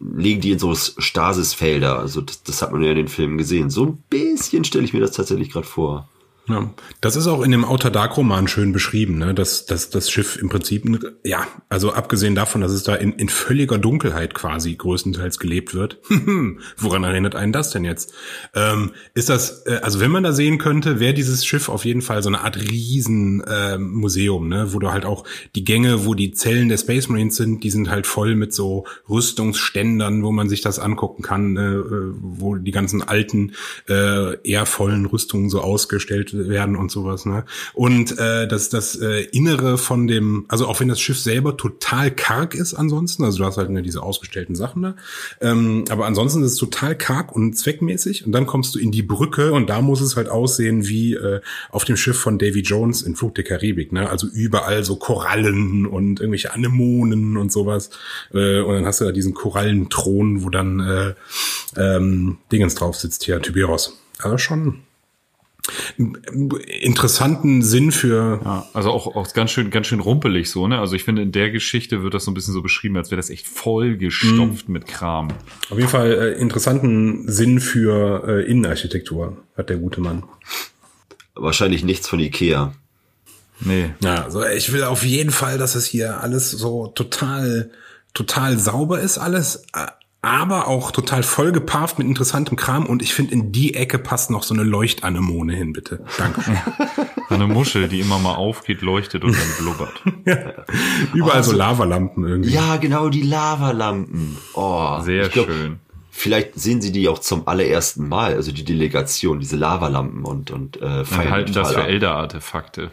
legen die in so Stasisfelder. Also das, das hat man ja in den Filmen gesehen. So ein bisschen stelle ich mir das tatsächlich gerade vor. Ja, das ist auch in dem Outer Dark Roman schön beschrieben, ne? dass, dass das Schiff im Prinzip, ja, also abgesehen davon, dass es da in, in völliger Dunkelheit quasi größtenteils gelebt wird. Woran erinnert einen das denn jetzt? Ähm, ist das, äh, also wenn man da sehen könnte, wäre dieses Schiff auf jeden Fall so eine Art riesen ähm, Museum, ne? wo du halt auch die Gänge, wo die Zellen der Space Marines sind, die sind halt voll mit so Rüstungsständern, wo man sich das angucken kann, äh, äh, wo die ganzen alten, äh, eher vollen Rüstungen so ausgestellt werden und sowas. Ne? Und äh, das, das äh, Innere von dem, also auch wenn das Schiff selber total karg ist ansonsten, also du hast halt ne, diese ausgestellten Sachen da, ähm, aber ansonsten ist es total karg und zweckmäßig und dann kommst du in die Brücke und da muss es halt aussehen wie äh, auf dem Schiff von Davy Jones in Flug der Karibik, ne? also überall so Korallen und irgendwelche Anemonen und sowas äh, und dann hast du da diesen Korallenthron, wo dann äh, ähm, Dingens drauf sitzt hier, Tyberos. Also schon interessanten Sinn für Ja, also auch, auch ganz schön, ganz schön rumpelig so, ne? Also ich finde, in der Geschichte wird das so ein bisschen so beschrieben, als wäre das echt voll gestopft mit Kram. auf jeden Fall äh, interessanten Sinn für äh, Innenarchitektur hat der gute Mann. Wahrscheinlich nichts von Ikea. Nee. Ja, also ich will auf jeden Fall, dass es hier alles so total, total sauber ist, alles, äh, aber auch total vollgeparft mit interessantem Kram. Und ich finde, in die Ecke passt noch so eine Leuchtanemone hin, bitte. Danke. So eine Muschel, die immer mal aufgeht, leuchtet und dann blubbert. Überall so Lavalampen irgendwie. Ja, genau, die Lavalampen. Oh, Sehr glaub, schön. Vielleicht sehen sie die auch zum allerersten Mal, also die Delegation, diese Lavalampen und, und äh, Wir feiern halten das für. Elder-Artefakte.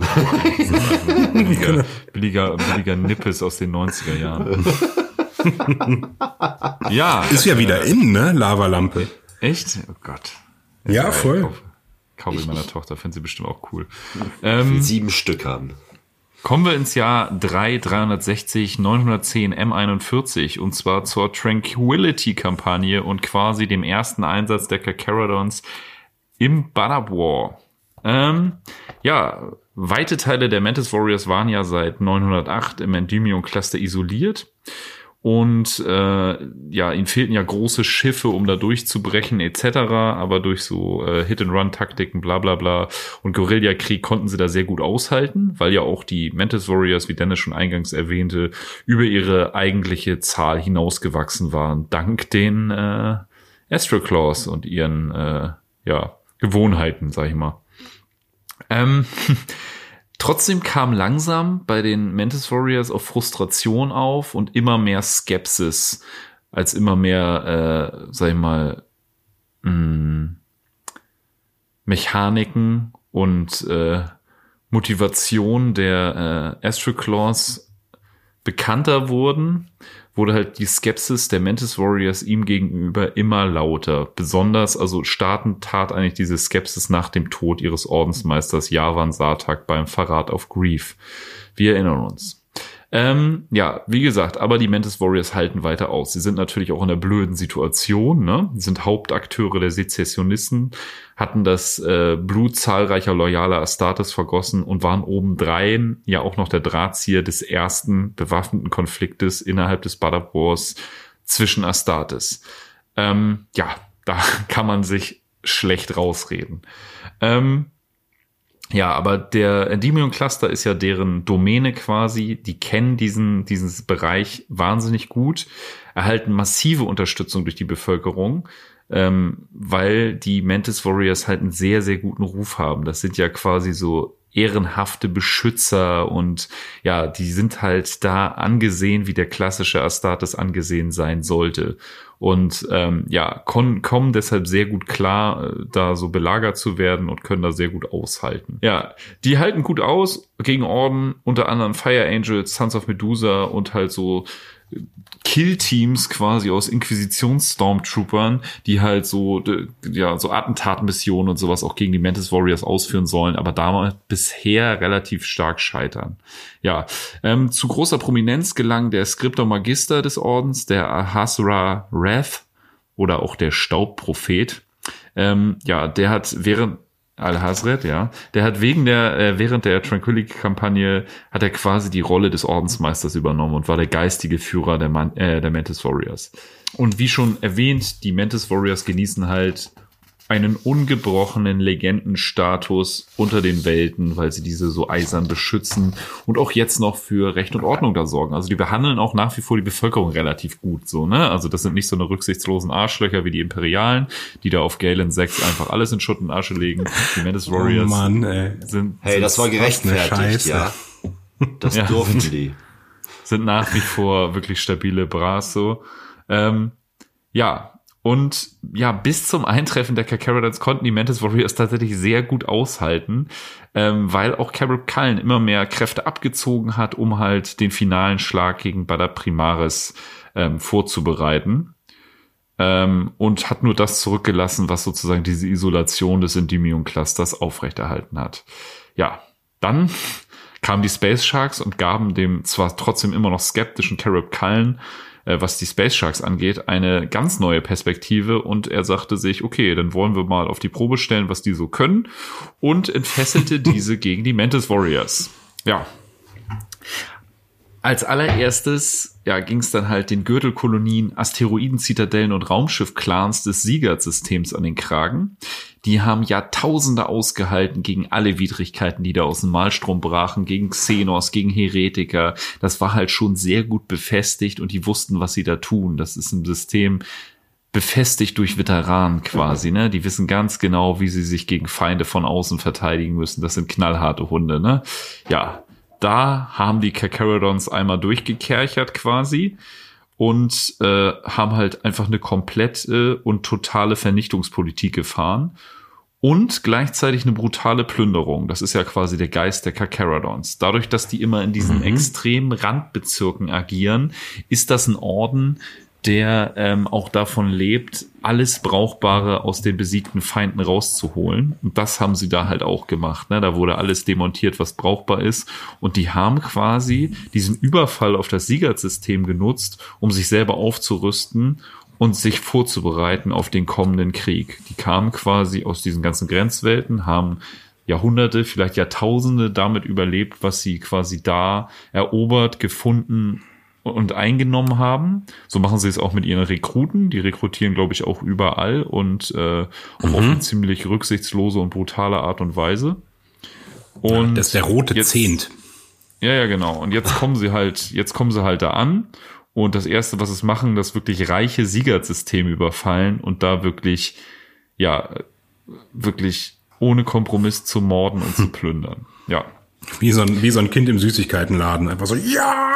billiger, billiger, billiger Nippes aus den 90er Jahren. ja. Ist ja wieder in, ne? Lavalampe. Echt? Oh Gott. Ja, voll. Kauf, kauf ich meiner Tochter, findet sie bestimmt auch cool. Ähm, sieben Stück haben. Kommen wir ins Jahr 3, 360, 910 M41 und zwar zur Tranquility-Kampagne und quasi dem ersten Einsatz der Carcharodons im Badab War. Ähm, ja, weite Teile der Mantis Warriors waren ja seit 908 im Endymion Cluster isoliert. Und äh, ja, ihnen fehlten ja große Schiffe, um da durchzubrechen etc. Aber durch so äh, Hit-and-Run-Taktiken, bla bla bla und Guerillakrieg konnten sie da sehr gut aushalten, weil ja auch die Mantis Warriors, wie Dennis schon eingangs erwähnte, über ihre eigentliche Zahl hinausgewachsen waren, dank den äh, Astroclaws und ihren äh, ja, Gewohnheiten, sag ich mal. Ähm, trotzdem kam langsam bei den Mantis Warriors auch Frustration auf und immer mehr Skepsis, als immer mehr, äh, sag ich mal, mh, Mechaniken und äh, Motivation der äh, Astroclaws bekannter wurden, wurde halt die Skepsis der Mantis Warriors ihm gegenüber immer lauter. Besonders, also starten tat eigentlich diese Skepsis nach dem Tod ihres Ordensmeisters Javan Sartak beim Verrat auf Grief. Wir erinnern uns. Ähm, ja, wie gesagt, aber die Mantis Warriors halten weiter aus. Sie sind natürlich auch in einer blöden Situation, ne? Sie sind Hauptakteure der Sezessionisten, hatten das äh, Blut zahlreicher loyaler Astartes vergossen und waren obendrein ja auch noch der Drahtzieher des ersten bewaffneten Konfliktes innerhalb des Badab Wars zwischen Astartes. Ähm, ja, da kann man sich schlecht rausreden. Ähm, ja, aber der Endymion Cluster ist ja deren Domäne quasi. Die kennen diesen, diesen Bereich wahnsinnig gut, erhalten massive Unterstützung durch die Bevölkerung, ähm, weil die Mantis Warriors halt einen sehr, sehr guten Ruf haben. Das sind ja quasi so ehrenhafte Beschützer und ja, die sind halt da angesehen, wie der klassische Astartes angesehen sein sollte und ähm, ja, kommen deshalb sehr gut klar, äh, da so belagert zu werden und können da sehr gut aushalten. Ja, die halten gut aus gegen Orden, unter anderem Fire Angels, Sons of Medusa und halt so Kill-Teams quasi aus Inquisitions-Stormtroopern, die halt so, ja, so Attentatmissionen und sowas auch gegen die Mantis Warriors ausführen sollen, aber damals bisher relativ stark scheitern. Ja, ähm, zu großer Prominenz gelang der Skriptor Magister des Ordens, der Ahasra Wrath oder auch der Staubprophet. Ähm, ja, der hat während Al-Hazred, ja. Der hat wegen der, äh, während der Tranquility-Kampagne hat er quasi die Rolle des Ordensmeisters übernommen und war der geistige Führer der, Man äh, der Mantis Warriors. Und wie schon erwähnt, die Mantis Warriors genießen halt einen ungebrochenen Legendenstatus unter den Welten, weil sie diese so eisern beschützen und auch jetzt noch für Recht und Ordnung da sorgen. Also die behandeln auch nach wie vor die Bevölkerung relativ gut so, ne? Also das sind nicht so eine rücksichtslosen Arschlöcher wie die Imperialen, die da auf Galen 6 einfach alles in Schutt und Asche legen. Die Mantis oh Warriors oh Mann, ey. sind Hey, das war gerechtfertigt, ja. Das ja, durften sind, die. Sind nach wie vor wirklich stabile Bras so. Ähm, ja, und ja, bis zum Eintreffen der Carcaradons konnten die Mantis Warriors tatsächlich sehr gut aushalten, ähm, weil auch Carib Cullen immer mehr Kräfte abgezogen hat, um halt den finalen Schlag gegen Bada Primaris ähm, vorzubereiten. Ähm, und hat nur das zurückgelassen, was sozusagen diese Isolation des Endymion Clusters aufrechterhalten hat. Ja, dann kamen die Space Sharks und gaben dem zwar trotzdem immer noch skeptischen Carib Cullen was die Space Sharks angeht, eine ganz neue Perspektive und er sagte sich, okay, dann wollen wir mal auf die Probe stellen, was die so können und entfesselte diese gegen die Mantis Warriors. Ja. Als allererstes ja, ging es dann halt den Gürtelkolonien, Asteroiden-Zitadellen und Raumschiff-Clans des Sieger-Systems an den Kragen. Die haben Jahrtausende ausgehalten gegen alle Widrigkeiten, die da aus dem Malstrom brachen, gegen Xenos, gegen Heretiker. Das war halt schon sehr gut befestigt und die wussten, was sie da tun. Das ist ein System, befestigt durch Veteranen quasi, ne? Die wissen ganz genau, wie sie sich gegen Feinde von außen verteidigen müssen. Das sind knallharte Hunde, ne? Ja, da haben die Kakarodons einmal durchgekerchert quasi und äh, haben halt einfach eine komplette und totale Vernichtungspolitik gefahren und gleichzeitig eine brutale Plünderung. Das ist ja quasi der Geist der Kakaradons. Dadurch, dass die immer in diesen mhm. extremen Randbezirken agieren, ist das ein Orden, der ähm, auch davon lebt, alles Brauchbare aus den besiegten Feinden rauszuholen. Und das haben sie da halt auch gemacht. Ne? Da wurde alles demontiert, was brauchbar ist. Und die haben quasi diesen Überfall auf das Siegersystem genutzt, um sich selber aufzurüsten und sich vorzubereiten auf den kommenden Krieg. Die kamen quasi aus diesen ganzen Grenzwelten, haben Jahrhunderte, vielleicht Jahrtausende damit überlebt, was sie quasi da erobert, gefunden und eingenommen haben. So machen sie es auch mit ihren Rekruten. Die rekrutieren, glaube ich, auch überall und äh, mhm. auf eine ziemlich rücksichtslose und brutale Art und Weise. Und das ist der rote jetzt, Zehnt. Ja, ja, genau. Und jetzt kommen sie halt, jetzt kommen sie halt da an und das erste, was es machen, das wirklich reiche Siegersystem überfallen und da wirklich, ja, wirklich ohne Kompromiss zu morden und zu plündern. Ja. Wie so ein, wie so ein Kind im Süßigkeitenladen. Einfach so, ja!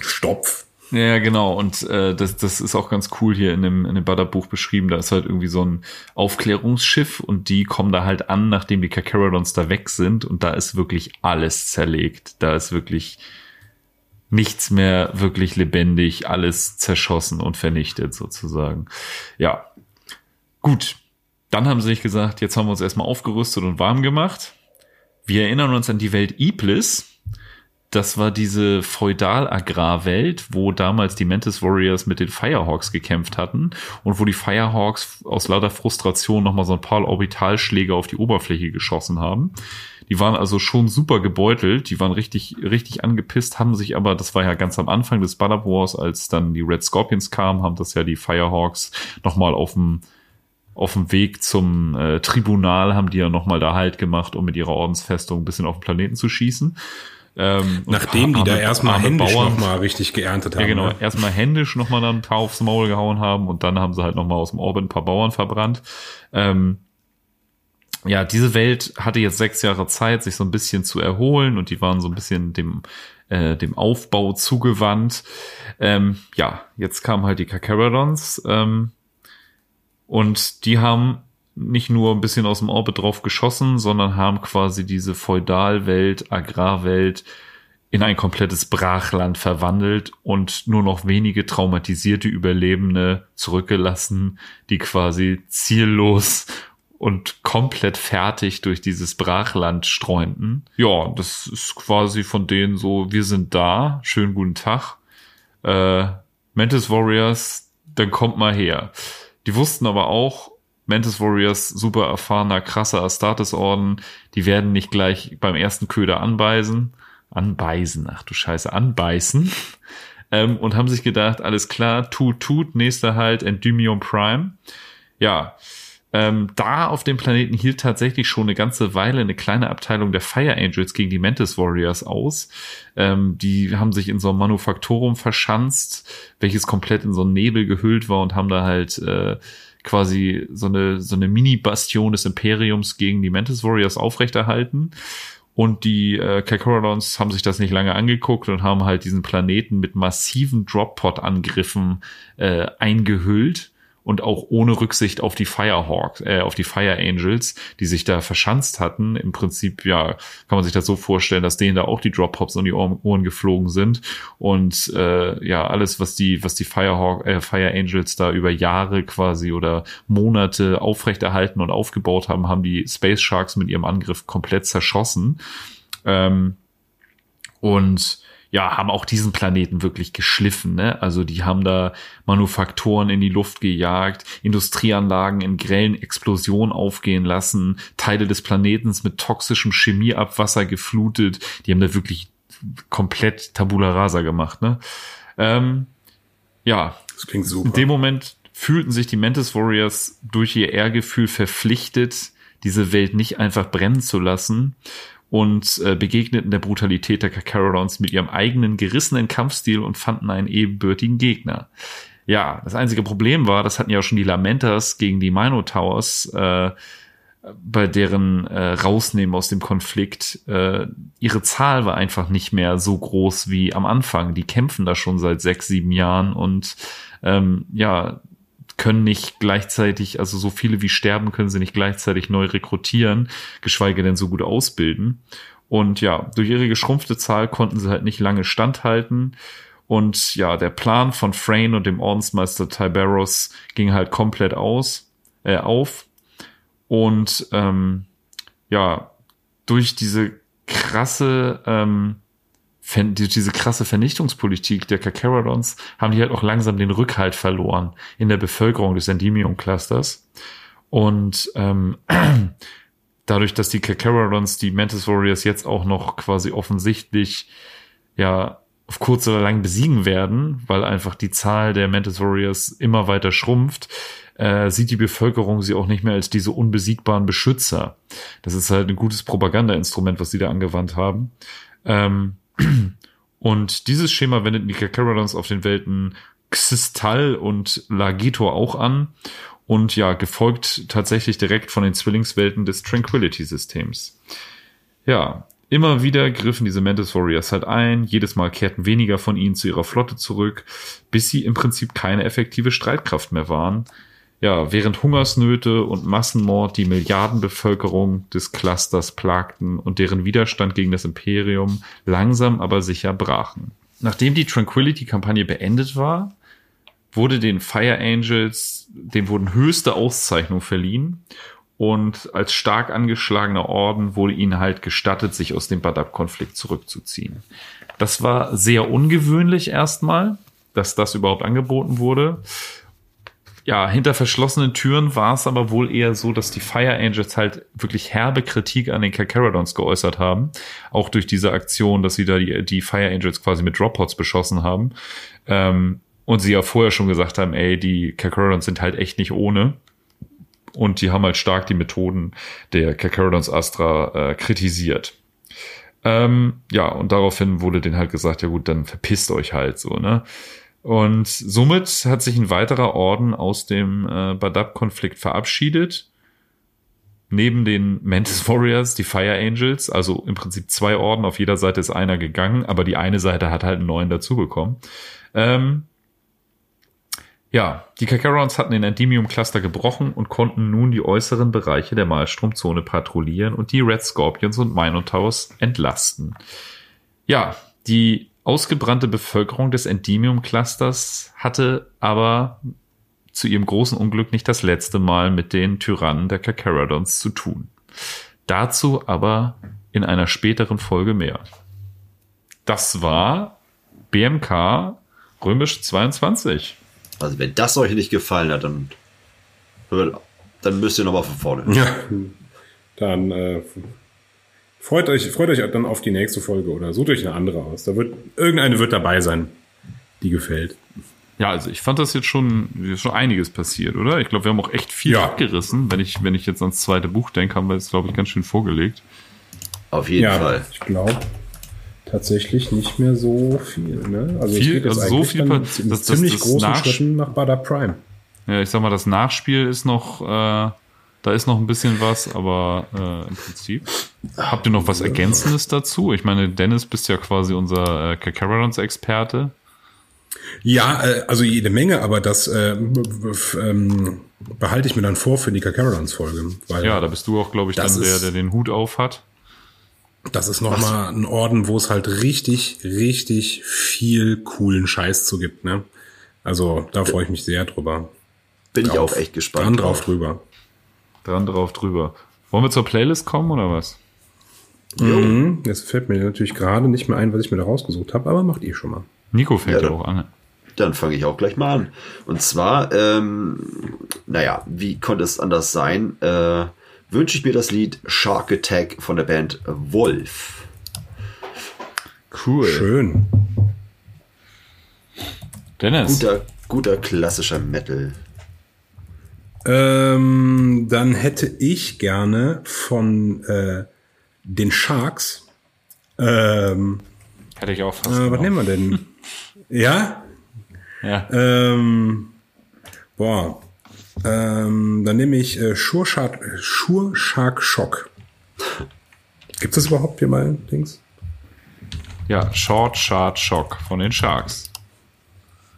Stopf. Ja, genau. Und äh, das, das ist auch ganz cool hier in dem, in dem Butter-Buch beschrieben. Da ist halt irgendwie so ein Aufklärungsschiff und die kommen da halt an, nachdem die Kakarodons da weg sind. Und da ist wirklich alles zerlegt. Da ist wirklich nichts mehr wirklich lebendig, alles zerschossen und vernichtet sozusagen. Ja, gut. Dann haben sie sich gesagt, jetzt haben wir uns erstmal aufgerüstet und warm gemacht. Wir erinnern uns an die Welt Iblis. Das war diese Feudal-Agrarwelt, wo damals die Mantis Warriors mit den Firehawks gekämpft hatten und wo die Firehawks aus lauter Frustration nochmal so ein paar Orbitalschläge auf die Oberfläche geschossen haben. Die waren also schon super gebeutelt, die waren richtig, richtig angepisst, haben sich aber, das war ja ganz am Anfang des Battle Wars, als dann die Red Scorpions kamen, haben das ja die Firehawks nochmal auf dem auf dem Weg zum äh, Tribunal haben die ja nochmal da Halt gemacht, um mit ihrer Ordensfestung ein bisschen auf den Planeten zu schießen. Ähm, Nachdem die da erstmal händisch nochmal richtig geerntet haben. Ja, genau. Ne? Erstmal händisch nochmal dann ein paar aufs Maul gehauen haben und dann haben sie halt nochmal aus dem Orbit ein paar Bauern verbrannt. Ähm, ja, diese Welt hatte jetzt sechs Jahre Zeit, sich so ein bisschen zu erholen und die waren so ein bisschen dem, äh, dem Aufbau zugewandt. Ähm, ja, jetzt kamen halt die Kakaradons ähm, und die haben nicht nur ein bisschen aus dem Orbit drauf geschossen, sondern haben quasi diese Feudalwelt, Agrarwelt in ein komplettes Brachland verwandelt und nur noch wenige traumatisierte Überlebende zurückgelassen, die quasi ziellos und komplett fertig durch dieses Brachland streunten. Ja, das ist quasi von denen so, wir sind da, schönen guten Tag. Äh, Mantis Warriors, dann kommt mal her. Die wussten aber auch, Mantis Warriors, super erfahrener, krasser Astartes-Orden, die werden nicht gleich beim ersten Köder anbeißen. Anbeißen, ach du Scheiße, anbeißen. ähm, und haben sich gedacht, alles klar, tut, tut, nächster halt, Endymion Prime. Ja, ähm, da auf dem Planeten hielt tatsächlich schon eine ganze Weile eine kleine Abteilung der Fire Angels gegen die Mantis Warriors aus. Ähm, die haben sich in so einem Manufaktorum verschanzt, welches komplett in so einen Nebel gehüllt war und haben da halt äh, quasi so eine, so eine Mini-Bastion des Imperiums gegen die Mantis Warriors aufrechterhalten. Und die äh, Kakarodons haben sich das nicht lange angeguckt und haben halt diesen Planeten mit massiven Drop-Pod-Angriffen äh, eingehüllt und auch ohne Rücksicht auf die Firehawks, äh, auf die Fire Angels, die sich da verschanzt hatten. Im Prinzip, ja, kann man sich das so vorstellen, dass denen da auch die Drop Pops um die Ohren geflogen sind und äh, ja, alles, was die, was die Firehawk, äh, Fire Angels da über Jahre quasi oder Monate aufrechterhalten und aufgebaut haben, haben die Space Sharks mit ihrem Angriff komplett zerschossen. Ähm, und ja, haben auch diesen Planeten wirklich geschliffen. Ne? Also die haben da Manufaktoren in die Luft gejagt, Industrieanlagen in grellen Explosionen aufgehen lassen, Teile des Planetens mit toxischem Chemieabwasser geflutet. Die haben da wirklich komplett Tabula Rasa gemacht. Ne? Ähm, ja, das klingt super. In dem Moment fühlten sich die Mantis Warriors durch ihr Ehrgefühl verpflichtet, diese Welt nicht einfach brennen zu lassen und äh, begegneten der Brutalität der Kakarotons mit ihrem eigenen gerissenen Kampfstil und fanden einen ebenbürtigen Gegner. Ja, das einzige Problem war, das hatten ja auch schon die Lamentas gegen die Minotowers, äh, bei deren äh, Rausnehmen aus dem Konflikt, äh, ihre Zahl war einfach nicht mehr so groß wie am Anfang. Die kämpfen da schon seit sechs, sieben Jahren und ähm, ja, können nicht gleichzeitig, also so viele wie sterben, können sie nicht gleichzeitig neu rekrutieren, geschweige denn so gut ausbilden. Und ja, durch ihre geschrumpfte Zahl konnten sie halt nicht lange standhalten. Und ja, der Plan von Frayne und dem Ordensmeister Tiberos ging halt komplett aus, äh, auf. Und ähm, ja, durch diese krasse ähm, diese krasse Vernichtungspolitik der Kakarodons haben die halt auch langsam den Rückhalt verloren in der Bevölkerung des Endymion-Clusters. Und ähm, dadurch, dass die Kakarodons die Mantis Warriors jetzt auch noch quasi offensichtlich ja auf kurz oder lang besiegen werden, weil einfach die Zahl der Mantis Warriors immer weiter schrumpft, äh, sieht die Bevölkerung sie auch nicht mehr als diese unbesiegbaren Beschützer. Das ist halt ein gutes Propagandainstrument, was sie da angewandt haben. Ähm, Und dieses Schema wendet die Kakarodons auf den Welten Xistal und Lagitor auch an. Und ja, gefolgt tatsächlich direkt von den Zwillingswelten des Tranquility-Systems. Ja, immer wieder griffen diese Mantis Warriors halt ein. Jedes Mal kehrten weniger von ihnen zu ihrer Flotte zurück, bis sie im Prinzip keine effektive Streitkraft mehr waren. Ja, während Hungersnöte und Massenmord die Milliardenbevölkerung des Clusters plagten und deren Widerstand gegen das Imperium langsam aber sicher brachen. Nachdem die Tranquility-Kampagne beendet war, wurde den Fire Angels, dem wurden höchste Auszeichnungen verliehen und als stark angeschlagener Orden wurde ihnen halt gestattet, sich aus dem Badab-Konflikt zurückzuziehen. Das war sehr ungewöhnlich erstmal, dass das überhaupt angeboten wurde ja, hinter verschlossenen Türen war es aber wohl eher so, dass die Fire Angels halt wirklich herbe Kritik an den Kakaradons geäußert haben. Auch durch diese Aktion, dass sie da die, die Fire Angels quasi mit Droppots beschossen haben. Ähm, und sie ja vorher schon gesagt haben, ey, die Kakaradons sind halt echt nicht ohne. Und die haben halt stark die Methoden der Kakaradons Astra äh, kritisiert. Ähm, ja, und daraufhin wurde denen halt gesagt, ja gut, dann verpisst euch halt so, ne? Und somit hat sich ein weiterer Orden aus dem äh, Badab-Konflikt verabschiedet. Neben den Mantis Warriors, die Fire Angels, also im Prinzip zwei Orden, auf jeder Seite ist einer gegangen, aber die eine Seite hat halt einen neuen dazubekommen. Ähm, ja, die Kakarons hatten den Endymium-Cluster gebrochen und konnten nun die äußeren Bereiche der Malstromzone patrouillieren und die Red Scorpions und Minotaurs entlasten. Ja, die ausgebrannte Bevölkerung des Endymium-Clusters hatte aber zu ihrem großen Unglück nicht das letzte Mal mit den Tyrannen der Kakaradons zu tun. Dazu aber in einer späteren Folge mehr. Das war BMK römisch 22. Also wenn das euch nicht gefallen hat, dann, dann müsst ihr nochmal von vorne. Ja, dann äh, Freut euch, freut euch dann auf die nächste Folge oder sucht euch eine andere aus. Da wird, irgendeine wird dabei sein, die gefällt. Ja, also ich fand das jetzt schon, schon einiges passiert, oder? Ich glaube, wir haben auch echt viel ja. abgerissen. Wenn ich, wenn ich jetzt ans zweite Buch denke, haben wir es, glaube ich, ganz schön vorgelegt. Auf jeden ja, Fall. Ich glaube tatsächlich nicht mehr so viel. Ne? Also viel, es geht jetzt also so viel dann das, das, ziemlich das, großen Schritten nach Bada Prime. Ja, ich sag mal, das Nachspiel ist noch äh, da ist noch ein bisschen was, aber äh, im Prinzip. Habt ihr noch was Ergänzendes dazu? Ich meine, Dennis bist ja quasi unser äh, Kakarons-Experte. Ja, äh, also jede Menge, aber das äh, ähm, behalte ich mir dann vor für die Kakarons-Folge. Ja, da bist du auch, glaube ich, dann der, der den Hut auf hat. Das ist nochmal ein Orden, wo es halt richtig, richtig viel coolen Scheiß zu gibt, ne? Also da freue ich mich sehr drüber. Bin drauf. ich auch echt gespannt. Dran drauf drüber dran drauf drüber. Wollen wir zur Playlist kommen oder was? Mhm. Das fällt mir natürlich gerade nicht mehr ein, was ich mir da rausgesucht habe, aber macht ihr schon mal. Nico fällt ja, auch an. Dann fange ich auch gleich mal an. Und zwar, ähm, naja, wie konnte es anders sein? Äh, wünsche ich mir das Lied Shark Attack von der Band Wolf. Cool. Schön. Dennis. Guter, guter klassischer Metal. Ähm, dann hätte ich gerne von äh, den Sharks. Ähm, hätte ich auch fast. Äh, was nehmen wir denn? ja? Ja. Ähm, boah. Ähm, dann nehme ich äh, Sure Shark, Sure Shark Shock. Gibt es überhaupt hier mal Dings? Ja, Short Shark Shock von den Sharks.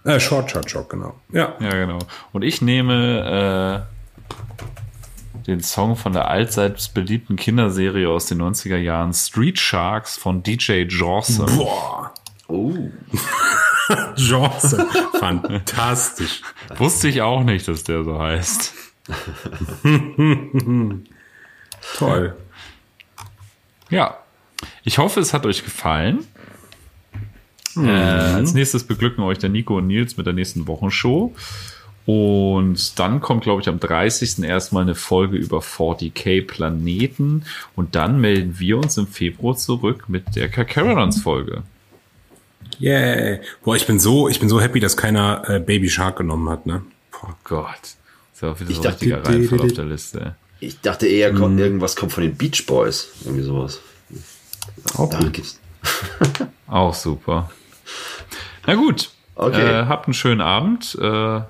Äh, Short Shot Shock, genau. Ja. Ja, genau. Und ich nehme äh, den Song von der allseits beliebten Kinderserie aus den 90er Jahren Street Sharks von DJ Johnson. Boah. Oh. Johnson. Fantastisch. Wusste ich auch nicht, dass der so heißt. Toll. Ja. Ich hoffe, es hat euch gefallen. Mhm. Äh, als nächstes beglücken euch der Nico und Nils mit der nächsten Wochenshow. Und dann kommt, glaube ich, am 30. erstmal eine Folge über 40k Planeten. Und dann melden wir uns im Februar zurück mit der Kakarons Folge. Yay. Boah, ich bin so, ich bin so happy, dass keiner äh, Baby Shark genommen hat, ne? Oh Gott. Das ist auch wieder so ein richtiger Reinfall auf der Liste. Ich dachte eher, kommt, irgendwas kommt von den Beach Boys. Irgendwie sowas. Auch gut. gibt's Auch super. Na gut. Okay. Äh, habt einen schönen Abend. Äh,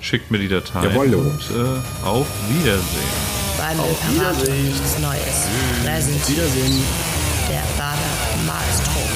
schickt mir die Datei. Jawollo. Und äh, auf Wiedersehen. Beim Imperator nichts Neues. Präsentiert Wiedersehen. der Bader Malstrom